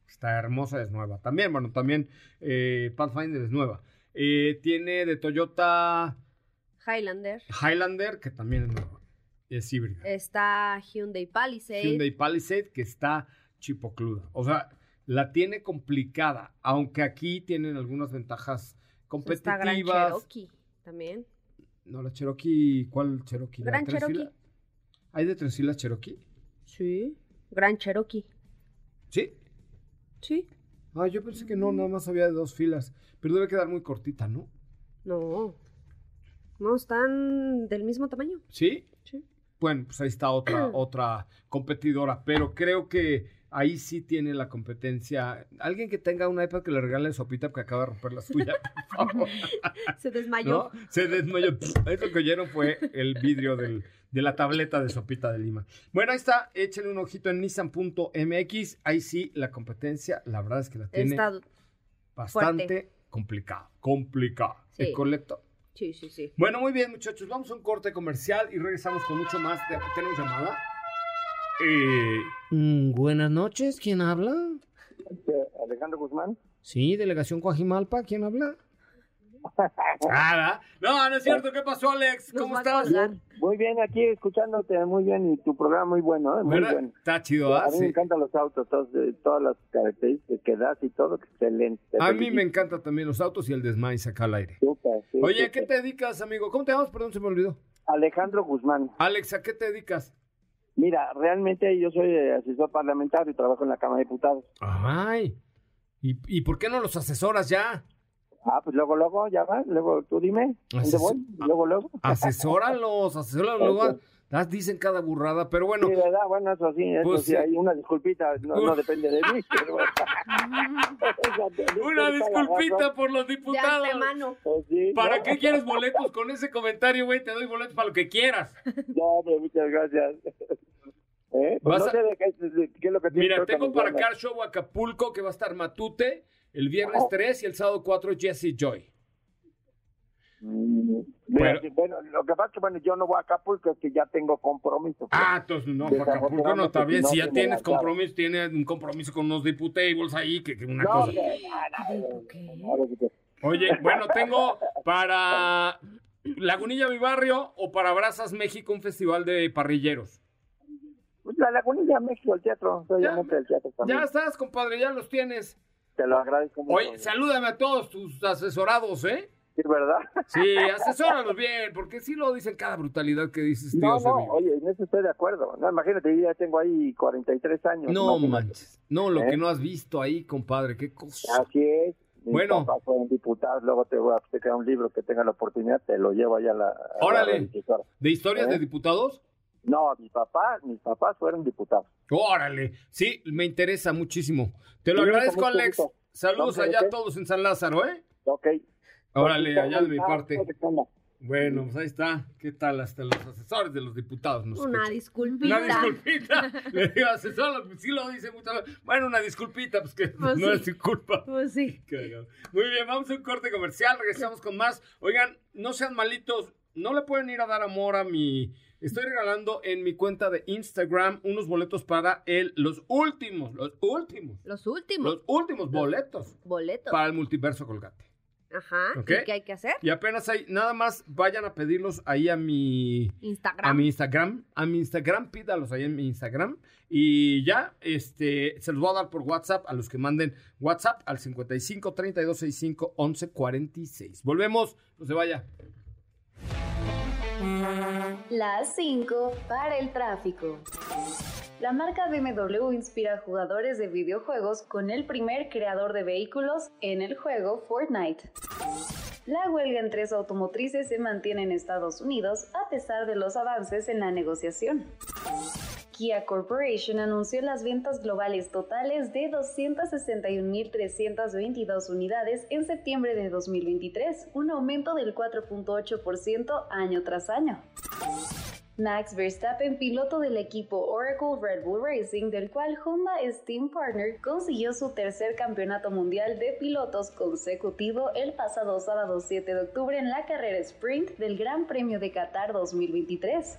Speaker 2: Está hermosa, es nueva. También, bueno, también eh, Pathfinder es nueva. Eh, tiene de Toyota
Speaker 3: Highlander.
Speaker 2: Highlander, que también es nueva. Es híbrida.
Speaker 3: Está Hyundai Palisade.
Speaker 2: Hyundai Palisade, que está chipocluda. O sea, la tiene complicada, aunque aquí tienen algunas ventajas
Speaker 3: Está Gran
Speaker 2: competitivas.
Speaker 3: Cherokee también.
Speaker 2: No, la Cherokee, ¿cuál Cherokee? ¿La
Speaker 3: Gran Cherokee.
Speaker 2: ¿Hay de tres filas Cherokee?
Speaker 3: Sí. Gran Cherokee.
Speaker 2: Sí.
Speaker 3: Sí.
Speaker 2: Ah, yo pensé que no, nada más había de dos filas. Pero debe quedar muy cortita, ¿no?
Speaker 3: No. No, están del mismo tamaño.
Speaker 2: ¿Sí?
Speaker 3: Sí.
Speaker 2: Bueno, pues ahí está otra, otra competidora. Pero creo que ahí sí tiene la competencia. Alguien que tenga una iPad que le regale sopita porque acaba de romper la suya, por favor.
Speaker 3: Se desmayó.
Speaker 2: ¿No? Se desmayó. Eso que oyeron fue el vidrio del- de la tableta de sopita de lima. Bueno, ahí está. Échenle un ojito en nissan.mx. Ahí sí, la competencia, la verdad es que la tiene
Speaker 3: Está...
Speaker 2: bastante complicada. Complicada.
Speaker 3: Sí.
Speaker 2: ¿Es correcto?
Speaker 3: Sí, sí, sí.
Speaker 2: Bueno, muy bien, muchachos. Vamos a un corte comercial y regresamos con mucho más. de- ¿Tenemos llamada? Eh,
Speaker 6: Mm, buenas noches, ¿quién habla?
Speaker 8: Alejandro Guzmán.
Speaker 6: Sí, delegación Coajimalpa, ¿quién habla?
Speaker 2: nada. No, no es cierto. ¿Qué pasó, Alex? ¿Cómo estás?
Speaker 8: Muy bien, aquí escuchándote muy bien y tu programa muy bueno, ¿eh? muy
Speaker 2: ¿Verdad?
Speaker 8: bueno.
Speaker 2: Está chido, ¿ah?
Speaker 8: A mí me encantan los autos, todos, de- todas las características que das y todo, excelente. Te
Speaker 2: A mí me encantan también los autos y el desmay acá al aire.
Speaker 8: Sí,
Speaker 2: Oye, ¿a qué te dedicas, amigo? ¿Cómo te llamas? Perdón, se me olvidó.
Speaker 8: Alejandro Guzmán.
Speaker 2: Alex, ¿a qué te dedicas?
Speaker 8: Mira, realmente yo soy eh, asesor parlamentario y trabajo en la Cámara de Diputados.
Speaker 2: Ay. ¿Y, y por qué no los asesoras ya?
Speaker 8: Ah, pues luego, luego, ya va, luego tú dime, ¿dónde voy? Luego, luego.
Speaker 2: Asesóralos, asesóralos. Luego las dicen cada burrada, pero bueno.
Speaker 8: Sí, ¿verdad? Bueno, eso sí, eso
Speaker 2: Pues
Speaker 8: sí, hay una disculpita, no, no depende de mí. pero.
Speaker 2: Una disculpita por los
Speaker 3: De
Speaker 2: diputados.
Speaker 3: antemano.
Speaker 8: Pues sí,
Speaker 2: ¿Para
Speaker 8: no,
Speaker 2: qué quieres boletos con ese comentario, güey? Te doy boletos para lo que quieras.
Speaker 8: No, pero muchas gracias. ¿Eh? Pues
Speaker 2: Vas
Speaker 8: no
Speaker 2: a-
Speaker 8: sé de qué, de qué es lo que tiene
Speaker 2: Mira,
Speaker 8: que
Speaker 2: tengo para Car Show Acapulco que va a estar Matute el viernes 3 y el sábado 4 Jesse Joy.
Speaker 8: Mm, mira,
Speaker 2: Bueno.
Speaker 8: lo que pasa es que bueno, yo no voy a Acapulco, es que ya tengo compromiso. pues.
Speaker 2: Ah, entonces no, para Acapulco no está bien. Si ya tienes compromiso, tienes un compromiso con unos diputables ahí, que, que una
Speaker 8: no,
Speaker 2: cosa.
Speaker 8: que-
Speaker 2: Oye, bueno, tengo para Lagunilla Mi Barrio o para Brazas México un festival de parrilleros.
Speaker 8: La Lagunilla, México, el teatro, soy
Speaker 2: Ya.
Speaker 8: amante del teatro también.
Speaker 2: Ya estás, compadre, ya los tienes.
Speaker 8: Te lo agradezco mucho.
Speaker 2: Oye, salúdame a todos tus asesorados, ¿eh?
Speaker 8: Sí, ¿verdad?
Speaker 2: Sí, asesóralos bien, porque sí lo dicen cada brutalidad que dices, tío.
Speaker 8: No, no, oye, en eso estoy de acuerdo. No, imagínate, yo ya tengo ahí 43 años.
Speaker 2: No
Speaker 8: imagínate.
Speaker 2: manches. No, lo
Speaker 8: ¿Eh?
Speaker 2: que no has visto ahí, compadre, qué cosa.
Speaker 8: Así es. Mis
Speaker 2: Bueno.
Speaker 8: papás fueron diputados, luego te voy a sacar un libro que tenga la oportunidad, te lo llevo allá a la... a la
Speaker 2: Órale. ¿De historias
Speaker 8: ¿Eh?
Speaker 2: de diputados?
Speaker 8: No, mis papás, mis papás fueron diputados.
Speaker 2: Órale. Sí, me interesa muchísimo. Te lo agradezco, Alex.
Speaker 8: gusto.
Speaker 2: Saludos
Speaker 8: No,
Speaker 2: allá a todos en San Lázaro, ¿eh?
Speaker 8: Ok.
Speaker 2: Órale, allá de mi parte. Bueno, pues ahí está. ¿Qué tal? Hasta los asesores de los diputados nos
Speaker 3: Una
Speaker 2: escuchan.
Speaker 3: disculpita.
Speaker 2: Una disculpita. Le digo, asesor, sí lo dice muchas veces. Bueno, una disculpita, pues que
Speaker 3: Pues
Speaker 2: no
Speaker 3: sí.
Speaker 2: es su culpa.
Speaker 3: Pues sí.
Speaker 2: Muy bien, vamos a un corte comercial, regresamos con más. Oigan, no sean malitos, no le pueden ir a dar amor a mi... Estoy regalando en mi cuenta de Instagram unos boletos para el, los últimos, los últimos,
Speaker 3: Los últimos
Speaker 2: los últimos boletos
Speaker 3: boletos.
Speaker 2: para el multiverso Colgate.
Speaker 3: Ajá.
Speaker 2: Ok.
Speaker 3: ¿Y qué hay que hacer?
Speaker 2: Y apenas hay, nada más vayan a pedirlos ahí a mi,
Speaker 3: Instagram.
Speaker 2: a mi Instagram, a mi Instagram, pídalos ahí en mi Instagram y ya, este, se los voy a dar por WhatsApp a los que manden WhatsApp al 55 32 65 11 46. Volvemos, no se vaya.
Speaker 9: Las 5 para el tráfico. La marca BMW inspira a jugadores de videojuegos con el primer creador de vehículos en el juego Fortnite. La huelga en tres automotrices se mantiene en Estados Unidos a pesar de los avances en la negociación. Kia Corporation anunció las ventas globales totales de 261.322 unidades en septiembre de 2023, un aumento del 4.8% año tras año. Max Verstappen, piloto del equipo Oracle Red Bull Racing, del cual Honda es team partner, consiguió su tercer campeonato mundial de pilotos consecutivo el pasado sábado 7 de octubre en la carrera sprint del Gran Premio de Qatar 2023.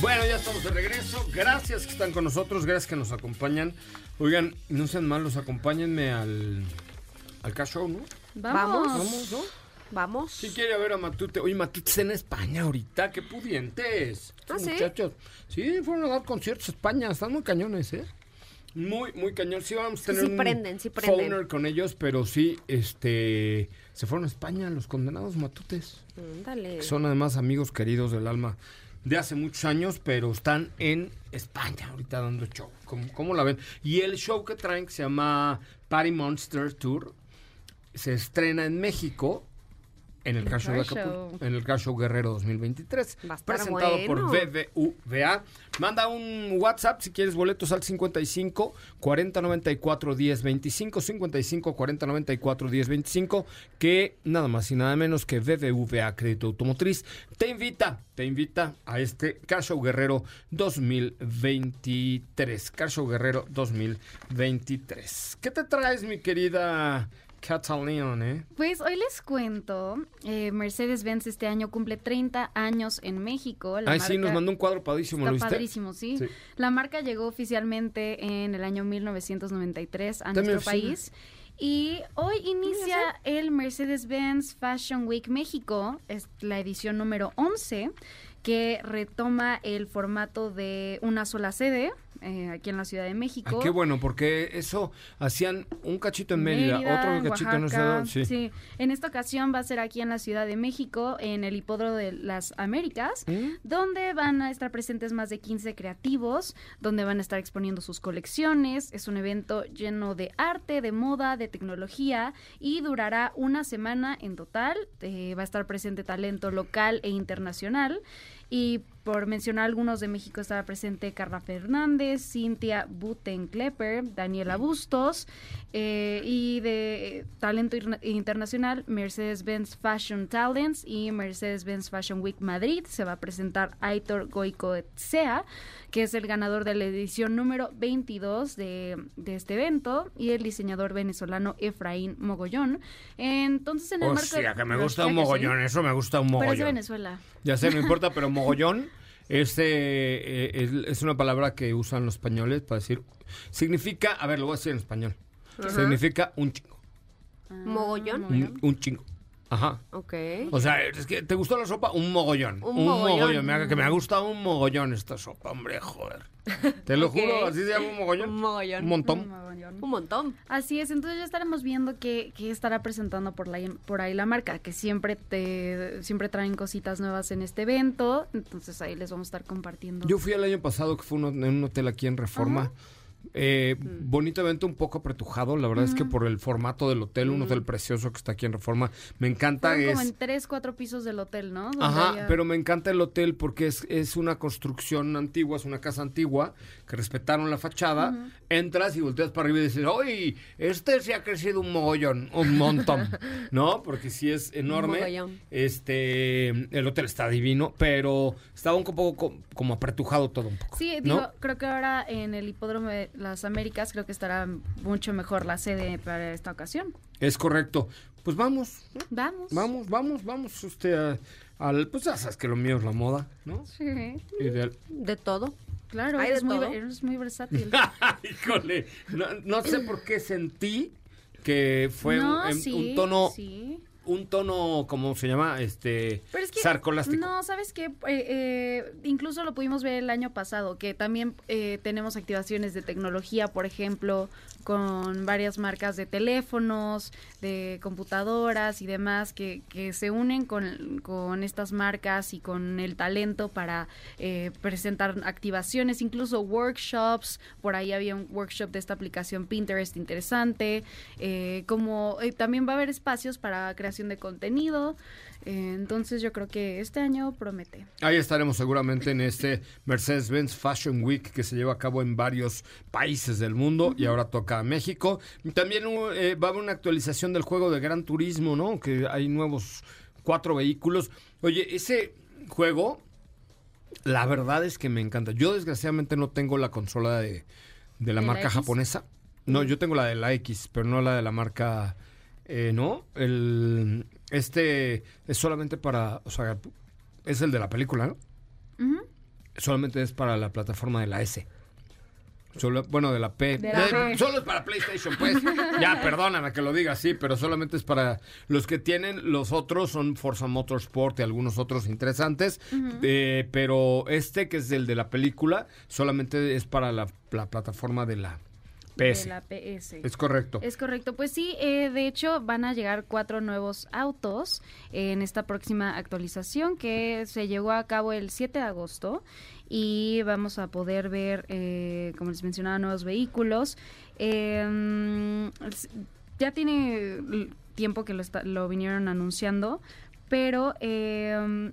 Speaker 2: Bueno, ya estamos de regreso. Gracias que están con nosotros, gracias que nos acompañan. Oigan, no sean malos, acompáñenme al, al Cash Show, ¿no?
Speaker 3: Vamos.
Speaker 2: Vamos, ¿no?
Speaker 3: Vamos.
Speaker 2: Si quiere ver a Matute. Oye, Matute está en España ahorita, qué pudientes.
Speaker 3: ¿Ah, sí?
Speaker 2: Muchachos. Sí, fueron a dar conciertos a España, están muy cañones, ¿eh? Muy, muy cañón. Sí, vamos a
Speaker 3: Sí,
Speaker 2: tener
Speaker 3: sí
Speaker 2: un
Speaker 3: prenden, sí prenden.
Speaker 2: con ellos, pero sí, este, se fueron a España los condenados Matutes.
Speaker 3: Ándale.
Speaker 2: que son además amigos queridos del alma de hace muchos años, pero están en España ahorita dando show. ¿Cómo, cómo la ven? Y el show que traen, que se llama Party Monster Tour, se estrena en México. En el, Show de Acapulco, en el Car Show Guerrero 2023,
Speaker 3: Va a estar
Speaker 2: presentado
Speaker 3: bueno.
Speaker 2: por BBVA. Manda un WhatsApp si quieres boletos al 55 40 94 10 25 55 40 94 10 25 que nada más y nada menos que BBVA Crédito Automotriz te invita, te invita a este Car Show Guerrero 2023. Car Show Guerrero 2023. ¿Qué te traes, mi querida Catalina, eh?
Speaker 5: Pues hoy les cuento, eh, Mercedes-Benz este año cumple 30 años en México. La
Speaker 2: Ay, sí, nos
Speaker 5: marca-
Speaker 2: mandó un cuadro padrísimo,
Speaker 5: Está
Speaker 2: ¿lo viste?
Speaker 5: padrísimo, ¿sí?
Speaker 2: Sí.
Speaker 5: La marca llegó oficialmente en el año 1993 a nuestro país. Y hoy inicia el Mercedes-Benz Fashion Week México, es la edición número 11, que retoma el formato de una sola sede eh, aquí en la Ciudad de México.
Speaker 2: Ay, qué bueno, porque eso hacían un cachito en Mérida, otro cachito en
Speaker 5: Oaxaca.
Speaker 2: Sí.
Speaker 5: En esta ocasión va a ser aquí en la Ciudad de México, en el Hipódromo de las Américas,
Speaker 2: ¿Mm?
Speaker 5: donde van a estar presentes más de 15 creativos, donde van a estar exponiendo sus colecciones. Es un evento lleno de arte, de moda, de tecnología y durará una semana en total. Eh, va a estar presente talento local e internacional. Y por mencionar algunos de México estará presente Carla Fernández, Cintia Butenklepper, Daniela Bustos eh, y de eh, talento internacional Mercedes-Benz Fashion Talents y Mercedes-Benz Fashion Week Madrid. Se va a presentar Aitor Goicoechea, que es el ganador de la edición número 22 de, de este evento y el diseñador venezolano Efraín Mogollón. Entonces en el
Speaker 2: O
Speaker 5: marco
Speaker 2: que me gusta un mogollón, eso me gusta un
Speaker 5: Pero es de
Speaker 2: mogollón.
Speaker 5: Venezuela.
Speaker 2: Ya sé, no importa, pero mogollón es, eh, es, es una palabra que usan los españoles para decir. Significa, a ver, lo voy a decir en español.
Speaker 3: Ajá.
Speaker 2: Significa un chingo.
Speaker 3: ¿Mogollón?
Speaker 2: Un, un chingo. Ajá.
Speaker 3: Ok.
Speaker 2: O sea, es que ¿te gustó la sopa? Un mogollón.
Speaker 3: Un mogollón.
Speaker 2: Me haga que me ha gustado un mogollón esta sopa, hombre, joder. Te lo juro, así se llama un mogollón.
Speaker 3: Un mogollón.
Speaker 2: Un montón.
Speaker 3: Un montón.
Speaker 5: Así es, entonces ya estaremos viendo qué, qué estará presentando por, la, por ahí la marca, que siempre te siempre traen cositas nuevas en este evento, entonces ahí les vamos a estar compartiendo.
Speaker 2: Yo fui el año pasado que fue en un hotel aquí en Reforma. Eh, Bonito evento, un poco apretujado. La verdad es que por el formato del hotel, un hotel precioso que está aquí en Reforma, me encanta.
Speaker 5: Fueron como
Speaker 2: es,
Speaker 5: en tres, cuatro pisos del hotel, ¿no? Donde
Speaker 2: Ajá,
Speaker 5: había-
Speaker 2: pero me encanta el hotel porque es, es una construcción antigua, es una casa antigua, que respetaron la fachada. Entras y volteas para arriba y dices, ¡Oye! Este se ha crecido un mogollón, un montón, ¿no? Porque sí es enorme.
Speaker 3: mogollón.
Speaker 2: Este, el hotel está divino, pero estaba un poco co- como apretujado todo un poco.
Speaker 5: Sí,
Speaker 2: ¿no?
Speaker 5: digo, creo que ahora en el Hipódromo de las Américas creo que estará mucho mejor la sede para esta ocasión.
Speaker 2: Es correcto. Pues vamos, ¿no?
Speaker 5: Vamos.
Speaker 2: vamos, vamos, vamos, usted a- al, pues ya sabes que lo mío es la moda, ¿no?
Speaker 5: Sí,
Speaker 2: Ideal.
Speaker 3: De todo.
Speaker 5: claro,
Speaker 3: de
Speaker 5: eres muy, eres muy versátil.
Speaker 2: Híjole, no, no sé por qué sentí que fue
Speaker 5: no,
Speaker 2: un, em-
Speaker 5: sí,
Speaker 2: un tono,
Speaker 5: sí.
Speaker 2: Un tono, ¿cómo se llama? Este,
Speaker 5: Pero es que,
Speaker 2: sarcolástico.
Speaker 5: No, ¿sabes qué? Eh, eh, incluso lo pudimos ver el año pasado, que también eh, tenemos activaciones de tecnología, por ejemplo, con varias marcas de teléfonos, de computadoras y demás, que, que se unen con, con estas marcas y con el talento para eh, presentar activaciones, incluso workshops. Por ahí había un workshop de esta aplicación Pinterest interesante. como también va a haber espacios para creación de contenido. Eh, entonces yo creo que este año promete.
Speaker 2: Ahí estaremos seguramente en este Mercedes-Benz Fashion Week que se lleva a cabo en varios países del mundo y ahora toca a México. También eh, va a haber una actualización del juego de Gran Turismo, ¿no? Que hay nuevos cuatro vehículos. Oye, ese juego, la verdad es que me encanta. Yo desgraciadamente no tengo la consola de, de la
Speaker 5: ¿De la
Speaker 2: marca japonesa. No, yo tengo la de la X, pero no la de la marca... eh, no, el, este es solamente para... O sea, es el de la película, ¿no? Solamente es para la plataforma de la S. Solo, bueno, de la P.
Speaker 5: De la
Speaker 2: De-
Speaker 5: P.
Speaker 2: Solo es para PlayStation, pues. ya, perdóname que lo diga así, pero solamente es para los que tienen. Los otros son Forza Motorsport y algunos otros interesantes. Eh, pero este, que es el de la película, solamente es para la, la plataforma de la PS.
Speaker 5: De la PS.
Speaker 2: Es correcto.
Speaker 5: Es correcto, pues sí, eh, de hecho van a llegar cuatro nuevos autos en esta próxima actualización que se llevó a cabo el 7 de agosto y vamos a poder ver, eh, como les mencionaba, nuevos vehículos. Eh, s- ya tiene tiempo que lo, está- lo vinieron anunciando, pero eh,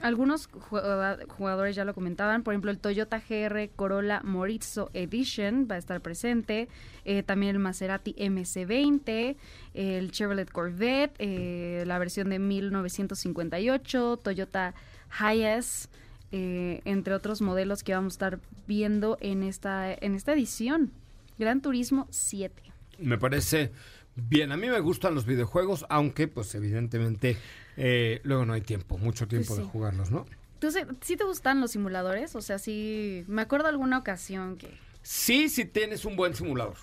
Speaker 5: algunos jugadores ya lo comentaban, por ejemplo el Toyota GR Corolla Morizzo Edition va a estar presente, eh, también el Maserati MC20, el Chevrolet Corvette, eh, la versión de 1958, Toyota Hiace, eh, entre otros modelos que vamos a estar viendo en esta, en esta edición. Gran Turismo 7.
Speaker 2: Me parece bien. A mí me gustan los videojuegos, aunque, pues, evidentemente, eh, luego no hay tiempo, mucho tiempo
Speaker 5: Pues
Speaker 2: de
Speaker 5: sí.
Speaker 2: jugarlos, ¿no?
Speaker 5: ¿Tú se- sí te gustan los simuladores? O sea, sí, me acuerdo alguna ocasión que...
Speaker 2: Sí, si tienes un buen simulador.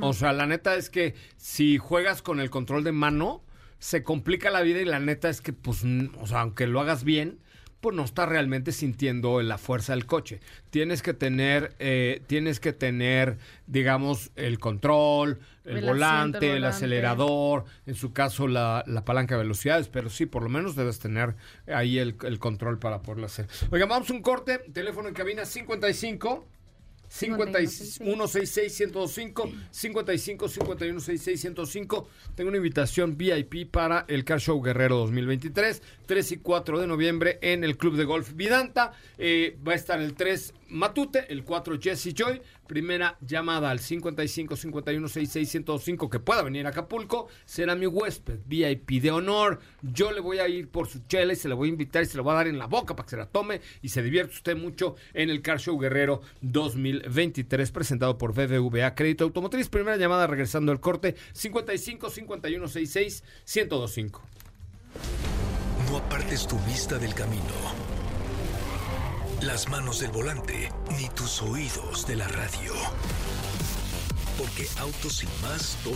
Speaker 2: O sea, la neta es que si juegas con el control de mano, se complica la vida y la neta es que, pues, o sea, aunque lo hagas bien, pues no estás realmente sintiendo la fuerza del coche. Tienes que tener, eh, tienes que tener, digamos, el control, el, volante,
Speaker 5: el
Speaker 2: el,
Speaker 5: volante.
Speaker 2: acelerador, en su caso la, la palanca de velocidades, pero sí, por lo menos debes tener ahí el, el control para poderlo hacer. Oiga, vamos a un corte, teléfono en cabina 55 5166-1025, 55 51 66 105. Tengo una invitación VIP para el Car Show Guerrero 2023, 3 y 4 de noviembre en el Club de Golf Vidanta. Eh, va a estar el 3 Matute, el 4 Jesse Joy. Primera llamada al 55 51 66 105 que pueda venir a Acapulco. Será mi huésped VIP de honor. Yo le voy a ir por su chela se la voy a invitar y se la voy a dar en la boca para que se la tome y se divierte usted mucho en el Car Show Guerrero 2023 presentado por BBVA Crédito Automotriz. Primera llamada regresando al corte 55 51 66 1025.
Speaker 1: No apartes tu vista del camino, las manos del volante, ni tus oídos de la radio. Porque Autos y más 2.0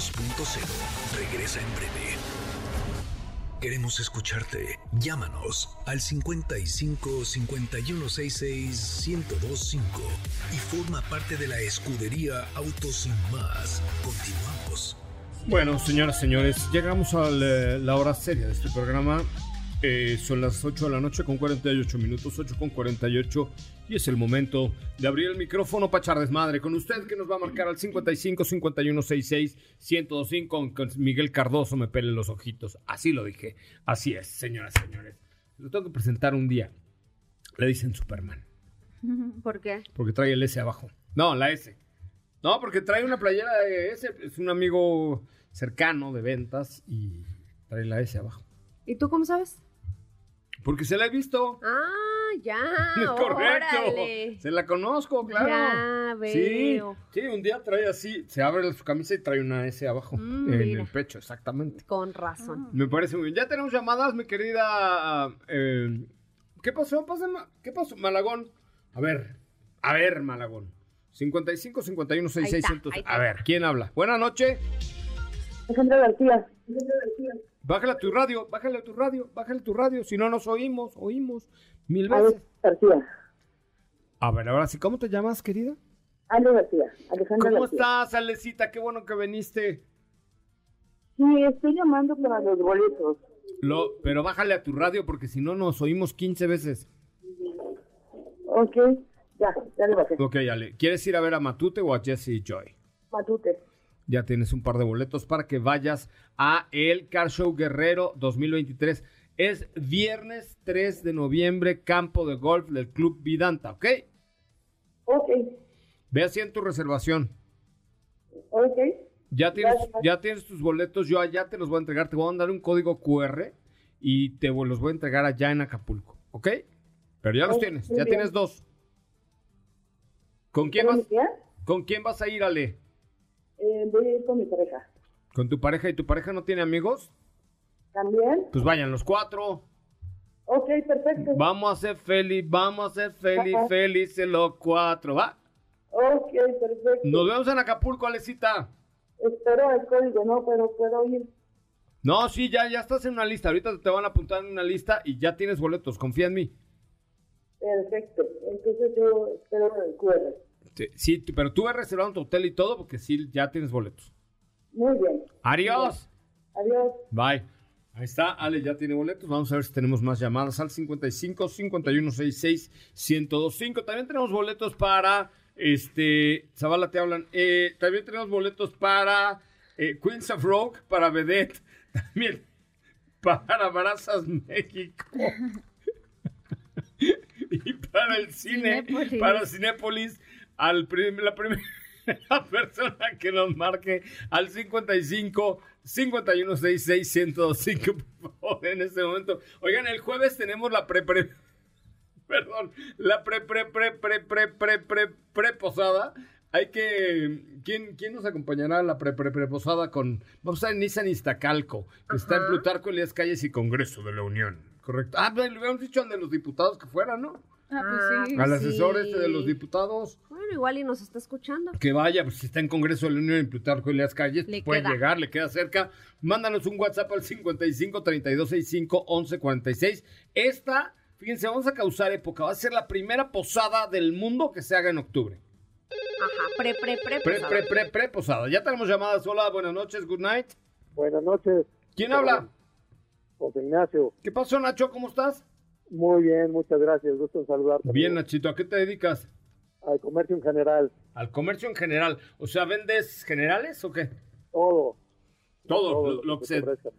Speaker 1: regresa en breve. Queremos escucharte. Llámanos al 55 5166 1025 y forma parte de la escudería Autos y más. Continuamos.
Speaker 2: Bueno, señoras, señores, llegamos a la hora seria de este programa. Eh, son las 8 de la noche con 48 minutos, 8 con 48, y es el momento de abrir el micrófono para echar desmadre con usted que nos va a marcar al 55 51 66 1025 con, Miguel Cardoso me pele los ojitos. Así lo dije, así es, señoras, señores. Lo tengo que presentar un día. Le dicen Superman,
Speaker 3: ¿Por qué?
Speaker 2: porque trae el S abajo. No, la S. No, porque trae una playera de S, es un amigo cercano de ventas y trae la S abajo.
Speaker 3: ¿Y tú cómo sabes?
Speaker 2: Porque se la he visto.
Speaker 3: Ah, ya.
Speaker 2: es correcto.
Speaker 3: órale.
Speaker 2: Se la conozco, claro.
Speaker 3: Ya
Speaker 2: Sí,
Speaker 3: veo.
Speaker 2: sí, un día trae así, se abre su camisa y trae una S abajo
Speaker 3: Mm,
Speaker 2: en
Speaker 3: mira.
Speaker 2: el pecho, exactamente.
Speaker 3: Con razón.
Speaker 2: Me parece muy bien. Ya tenemos llamadas, mi querida. eh, ¿Qué pasó? ¿Qué pasó, Malagón? A ver, a ver, Malagón. 55 51
Speaker 3: Ahí está,
Speaker 2: 6600.
Speaker 3: ahí está.
Speaker 2: A ver, ¿quién habla? Buenas noches.
Speaker 10: Alejandra García.
Speaker 2: Bájale a tu radio, bájale a tu radio, bájale a tu radio. Si no nos oímos, oímos mil veces.
Speaker 10: García.
Speaker 2: A ver, ahora sí, ¿cómo te llamas, querida?
Speaker 10: Ale García. Alejandra
Speaker 2: ¿Cómo
Speaker 10: García.
Speaker 2: estás, Alecita? Qué bueno que viniste.
Speaker 10: Sí, estoy llamando para los boletos.
Speaker 2: Lo, pero bájale a tu radio porque si no nos oímos 15 veces.
Speaker 10: Ok, ya, ya le bajé.
Speaker 2: Ok, Ale. ¿Quieres ir a ver a Matute o a Jesse Joy?
Speaker 10: Matute.
Speaker 2: Ya tienes un par de boletos para que vayas a el Car Show Guerrero 2023. Es viernes 3 de noviembre, campo de golf del Club Vidanta, ¿ok?
Speaker 10: Ok,
Speaker 2: Ve haciendo tu reservación.
Speaker 10: ok.
Speaker 2: Ya tienes,
Speaker 10: Gracias.
Speaker 2: ya tienes tus boletos, yo allá te los voy a entregar, te voy a mandar un código QR y te los voy a entregar allá en Acapulco, ¿ok? Pero ya los tienes, ya
Speaker 10: bien.
Speaker 2: tienes dos. ¿Con quién vas. ¿con quién vas a ir, Ale?
Speaker 10: Eh, voy a ir con mi pareja.
Speaker 2: ¿Con tu pareja y tu pareja no tiene amigos?
Speaker 10: ¿También?
Speaker 2: Pues vayan los cuatro.
Speaker 10: Ok, perfecto.
Speaker 2: Vamos a ser feliz, vamos a ser feliz,
Speaker 10: Ajá.
Speaker 2: felices los cuatro, ¿va?
Speaker 10: Ok, perfecto.
Speaker 2: Nos vemos en Acapulco, Alecita.
Speaker 10: Espero el código, no, pero puedo ir.
Speaker 2: No, sí, ya, ya estás en una lista. Ahorita te van a apuntar en una lista y ya tienes boletos. Confía en mí.
Speaker 10: Perfecto. Entonces yo espero el QR.
Speaker 2: Sí, pero tú has reservado tu hotel y todo porque sí, ya tienes boletos.
Speaker 10: Muy bien.
Speaker 2: Adiós.
Speaker 10: Adiós.
Speaker 2: Bye. Ahí está, Ale ya tiene boletos. Vamos a ver si tenemos más llamadas al 55 51 66 1025. También tenemos boletos para este Zavala te hablan. Eh, también tenemos boletos para eh, Queens of Rock, para Vedette, también para Brazas México. y para el cine,
Speaker 5: Cinépolis.
Speaker 2: para Cinépolis, al prim, la primera persona que nos marque al 55 51 66 105, por favor, en este momento. Oigan, el jueves tenemos la pre, pre perdón, la pre pre pre pre pre pre pre, pre posada. Hay que ¿quién, quién nos acompañará a la pre pre, pre posada con vamos a estar en Nissan Iztacalco, que está en Plutarco Elías Calles y Congreso de la Unión, correcto. Ah, pues, le habíamos dicho al los diputados que fuera, ¿no?
Speaker 5: Ah, pues sí.
Speaker 2: Al
Speaker 3: Sí.
Speaker 2: asesor este de los diputados.
Speaker 3: Bueno, igual y nos está escuchando.
Speaker 2: Que vaya, pues si está en Congreso de la Unión en Plutarco y las calles,
Speaker 3: Le
Speaker 2: puede
Speaker 3: queda.
Speaker 2: llegar, le queda cerca. Mándanos un WhatsApp al 55 32 65 11 46. Esta, fíjense, vamos a causar época. Va a ser la primera posada del mundo que se haga en octubre.
Speaker 3: Ajá, pre, pre, pre.
Speaker 2: Pre,
Speaker 3: posada.
Speaker 2: pre, pre, pre posada. Ya tenemos llamadas. Hola, buenas noches, good night.
Speaker 8: Buenas noches,
Speaker 2: ¿Quién habla?
Speaker 8: José Ignacio.
Speaker 2: ¿Qué pasó, Nacho? ¿Cómo estás?
Speaker 8: Muy bien, muchas gracias. Gusto en saludarte.
Speaker 2: Bien. Nachito. ¿A qué te dedicas?
Speaker 8: Al comercio en general,
Speaker 2: Al comercio en general. O sea, ¿vendes generales o qué?
Speaker 8: todo.
Speaker 2: Todo, lo, lo que
Speaker 8: se
Speaker 2: se...
Speaker 8: ofrezca.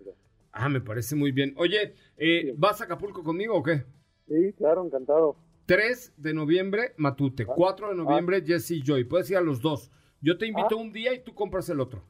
Speaker 2: Ah, me parece muy bien. Oye, eh, ¿vas a Acapulco conmigo o qué?
Speaker 8: Sí, claro, encantado.
Speaker 2: 3 de noviembre, Matute. 4 de noviembre, Jesse y Joy. Puedes ir a los dos. Yo te invito
Speaker 8: Ah.
Speaker 2: un día y tú compras el otro.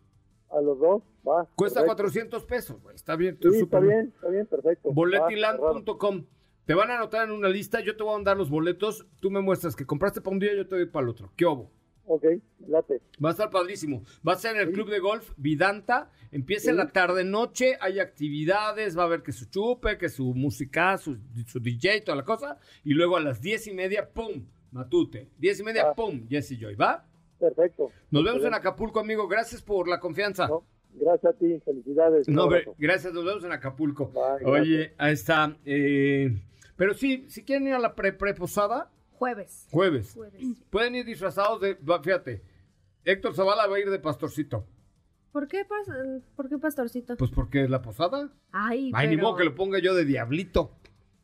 Speaker 8: A los dos, va.
Speaker 2: Cuesta
Speaker 8: perfecto.
Speaker 2: 400 pesos, güey. Está bien.
Speaker 8: Sí, está bien, está bien, perfecto.
Speaker 2: Boletiland.com. Te van a anotar en una lista. Yo te voy a mandar los boletos. Tú me muestras que compraste para un día, yo te doy para el otro. ¿Qué obo?
Speaker 8: Ok, late.
Speaker 2: Va a estar padrísimo. Va a ser en el club de golf Vidanta. Empieza en la tarde noche. Hay actividades. Va a haber que su chupe, que su música, su, su DJ, toda la cosa. Y luego a las diez y media, ¡pum! Matute. Diez y media,
Speaker 8: Ah.
Speaker 2: ¡pum! Jesse Joy. ¿Va?
Speaker 8: Perfecto.
Speaker 2: Nos vemos en. Acapulco, amigo. Gracias por la confianza.
Speaker 8: No, gracias a ti, felicidades.
Speaker 2: No, gracias, nos vemos en Acapulco.
Speaker 8: Bye,
Speaker 2: Oye, ahí está. eh, pero sí, si quieren ir a la pre preposada,
Speaker 3: Jueves.
Speaker 2: jueves.
Speaker 3: Jueves.
Speaker 2: Pueden ir disfrazados de. Fíjate, Héctor Zavala va a ir de pastorcito.
Speaker 3: ¿Por qué, pas- ¿Por qué pastorcito?
Speaker 2: Pues porque es la posada.
Speaker 3: Ay,
Speaker 2: Ay, ni
Speaker 3: pero-
Speaker 2: modo que lo ponga yo de diablito.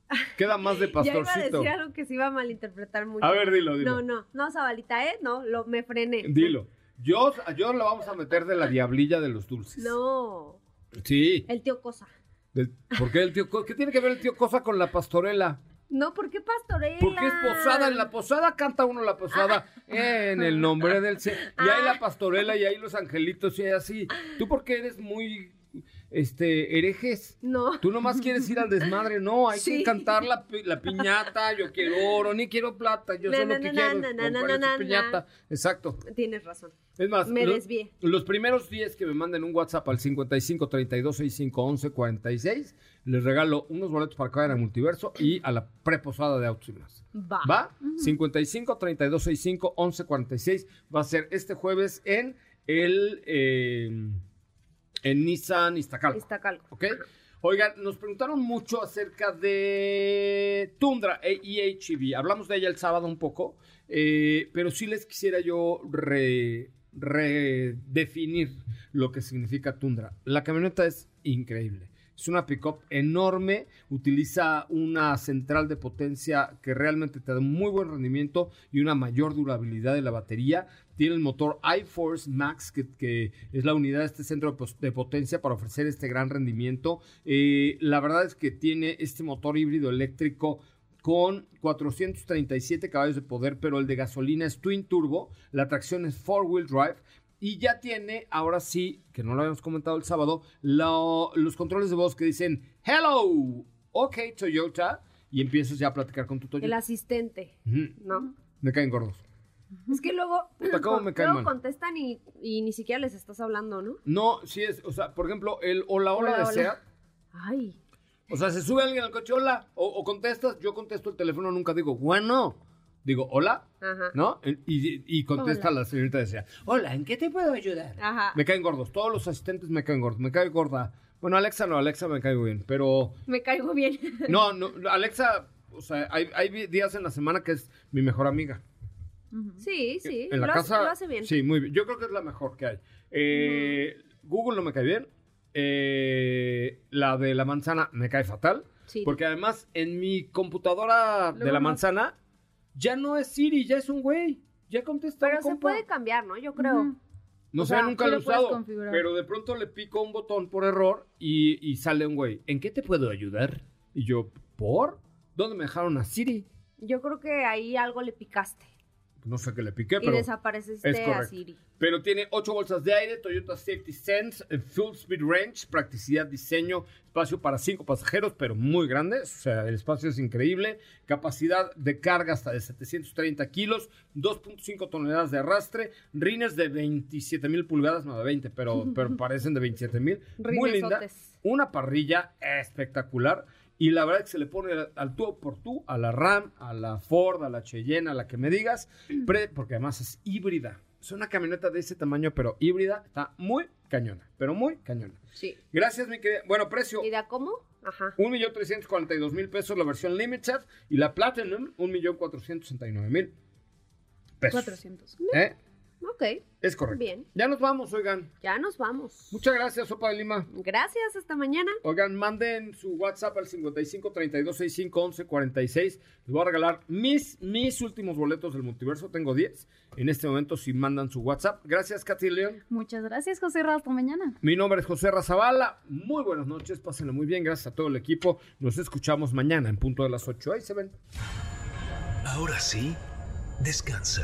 Speaker 2: Queda más de
Speaker 3: Ya iba a
Speaker 2: pastorcito.
Speaker 3: decir algo que se iba a malinterpretar mucho.
Speaker 2: A ver, dilo, dilo.
Speaker 3: No, no, no, Zabalita, ¿eh? No, lo, me frené.
Speaker 2: Dilo. Yo, yo lo vamos a meter de la diablilla de los dulces.
Speaker 3: No,
Speaker 2: Sí.
Speaker 3: el tío Cosa.
Speaker 2: Del- ¿Por qué el tío ¿Qué tiene que ver el tío Cosa con la pastorela?
Speaker 3: No, ¿por qué pastorela?
Speaker 2: Porque es posada, en la posada canta uno la posada en el nombre del y hay la pastorela y hay los angelitos y así. Tú porque eres muy este herejes.
Speaker 3: No.
Speaker 2: Tú nomás quieres ir al desmadre, no, hay
Speaker 3: Sí.
Speaker 2: que cantar la, la piñata, yo quiero oro, ni quiero plata, yo solo que quiero piñata. Exacto.
Speaker 3: Tienes razón.
Speaker 2: Es más,
Speaker 3: Me
Speaker 2: lo-
Speaker 3: desvié.
Speaker 2: los primeros 10 que me manden un WhatsApp al 55 32 65 11 46, les regalo unos boletos para vayan al multiverso y a la preposada de Autos y Más.
Speaker 3: Va.
Speaker 2: ¿Va? 55 32 65 11 46 va a ser este jueves en el eh, en Nissan Iztacalco.
Speaker 3: Iztacalco.
Speaker 2: ¿Ok? Oigan, nos preguntaron mucho acerca de Tundra e- y HEV. Hablamos de ella el sábado un poco, eh, pero sí les quisiera yo re- redefinir lo que significa Tundra. La camioneta es increíble. Es una pickup enorme, utiliza una central de potencia que realmente te da un muy buen rendimiento y una mayor durabilidad de la batería. Tiene el motor iForce Max, que, es la unidad de este centro de potencia para ofrecer este gran rendimiento. Eh, la verdad es que tiene este motor híbrido eléctrico con 437 caballos de poder, pero el de gasolina es Twin Turbo, la tracción es Four Wheel Drive y ya tiene, ahora sí, que no lo habíamos comentado el sábado, lo- los controles de voz que dicen Hello, ok Toyota, y empiezas ya a platicar con tu
Speaker 3: El
Speaker 2: Toyota.
Speaker 3: asistente,
Speaker 2: Ujú,
Speaker 3: ¿no?
Speaker 2: Me caen gordos.
Speaker 3: Es que luego,
Speaker 2: ¿cómo me
Speaker 3: luego contestan y, y ni siquiera les estás hablando, ¿no?
Speaker 2: No, sí es, o sea, por ejemplo, el hola hola,
Speaker 3: Hola,
Speaker 2: de. SEAT,
Speaker 3: Ay,
Speaker 2: O sea, se sube alguien al coche, hola, o, o contestas, yo contesto el teléfono, nunca digo, bueno, digo, hola,
Speaker 3: ajá.
Speaker 2: ¿no? Y, y contesta
Speaker 3: Hola.
Speaker 2: la señorita decía, hola, ¿en qué te puedo ayudar?
Speaker 3: Ajá.
Speaker 2: Me caen gordos, todos los asistentes me caen gordos, me cae gorda. Bueno, Alexa no, Alexa me muy bien, pero
Speaker 3: Me caigo bien.
Speaker 2: no, no, Alexa, o sea, hay, hay días en la semana que es mi mejor amiga.
Speaker 3: Sí, sí.
Speaker 2: en la
Speaker 3: lo,
Speaker 2: casa,
Speaker 3: hace, lo hace bien.
Speaker 2: sí, muy bien. Yo creo que es la mejor que hay. Eh, Google no me cae bien. Eh, la de la manzana me cae fatal.
Speaker 3: Sí.
Speaker 2: Porque además en mi computadora de la
Speaker 3: no-
Speaker 2: manzana ya no es Siri, ya es un güey. Ya contesta.
Speaker 3: Pero se puede cambiar, ¿no? Yo creo.
Speaker 2: No
Speaker 3: o
Speaker 2: sé,
Speaker 3: sea,
Speaker 2: nunca lo he usado. Pero de pronto le pico un botón por error y, y sale un güey. ¿En qué te puedo ayudar? Y yo, ¿por? ¿Dónde me dejaron a Siri?
Speaker 3: Yo creo que ahí algo le picaste
Speaker 2: No sé qué le piqué,
Speaker 3: y
Speaker 2: pero...
Speaker 3: desapareciste
Speaker 2: es
Speaker 3: a. Siri.
Speaker 2: Pero tiene 8 bolsas de aire, Toyota Safety Sense, eh, Full Speed Range, practicidad, diseño, espacio para 5 pasajeros, pero muy grandes. O sea, el espacio es increíble. Capacidad de carga hasta de 730 kilos, 2.5 toneladas de arrastre, rines de 27 mil pulgadas, no de 20, pero, pero parecen de 27 mil. Muy linda. Una parrilla espectacular. Y la verdad es que se le pone al, tú por tú a la Ram, a la Ford, a la Cheyenne, a la que me digas, pre- porque además es híbrida. Es una camioneta de ese tamaño, pero híbrida. Está muy cañona, pero muy cañona.
Speaker 3: Sí.
Speaker 2: Gracias, mi querida. Bueno, precio.
Speaker 3: ¿Y de a cómo? Ajá.
Speaker 2: 1.342.000 pesos la versión Limited y la Platinum 1.469.000 pesos.
Speaker 5: 400.
Speaker 2: ¿Eh?
Speaker 3: Ok.
Speaker 2: Es correcto.
Speaker 3: Bien.
Speaker 2: Ya nos vamos, oigan.
Speaker 3: Ya nos vamos.
Speaker 2: Muchas gracias, Sopa de Lima.
Speaker 3: Gracias, hasta mañana.
Speaker 2: Oigan, manden su WhatsApp al 55 32 65 11 46. Les voy a regalar mis, mis últimos boletos del multiverso. Tengo 10 en este momento si mandan su WhatsApp. Gracias, Katy León.
Speaker 5: Muchas gracias, José Ra. Hasta mañana.
Speaker 2: Mi nombre es José Razabala. Muy buenas noches, pásenla muy bien. Gracias a todo el equipo. Nos escuchamos mañana en punto de las 8. Ahí se ven.
Speaker 1: Ahora sí, descansa.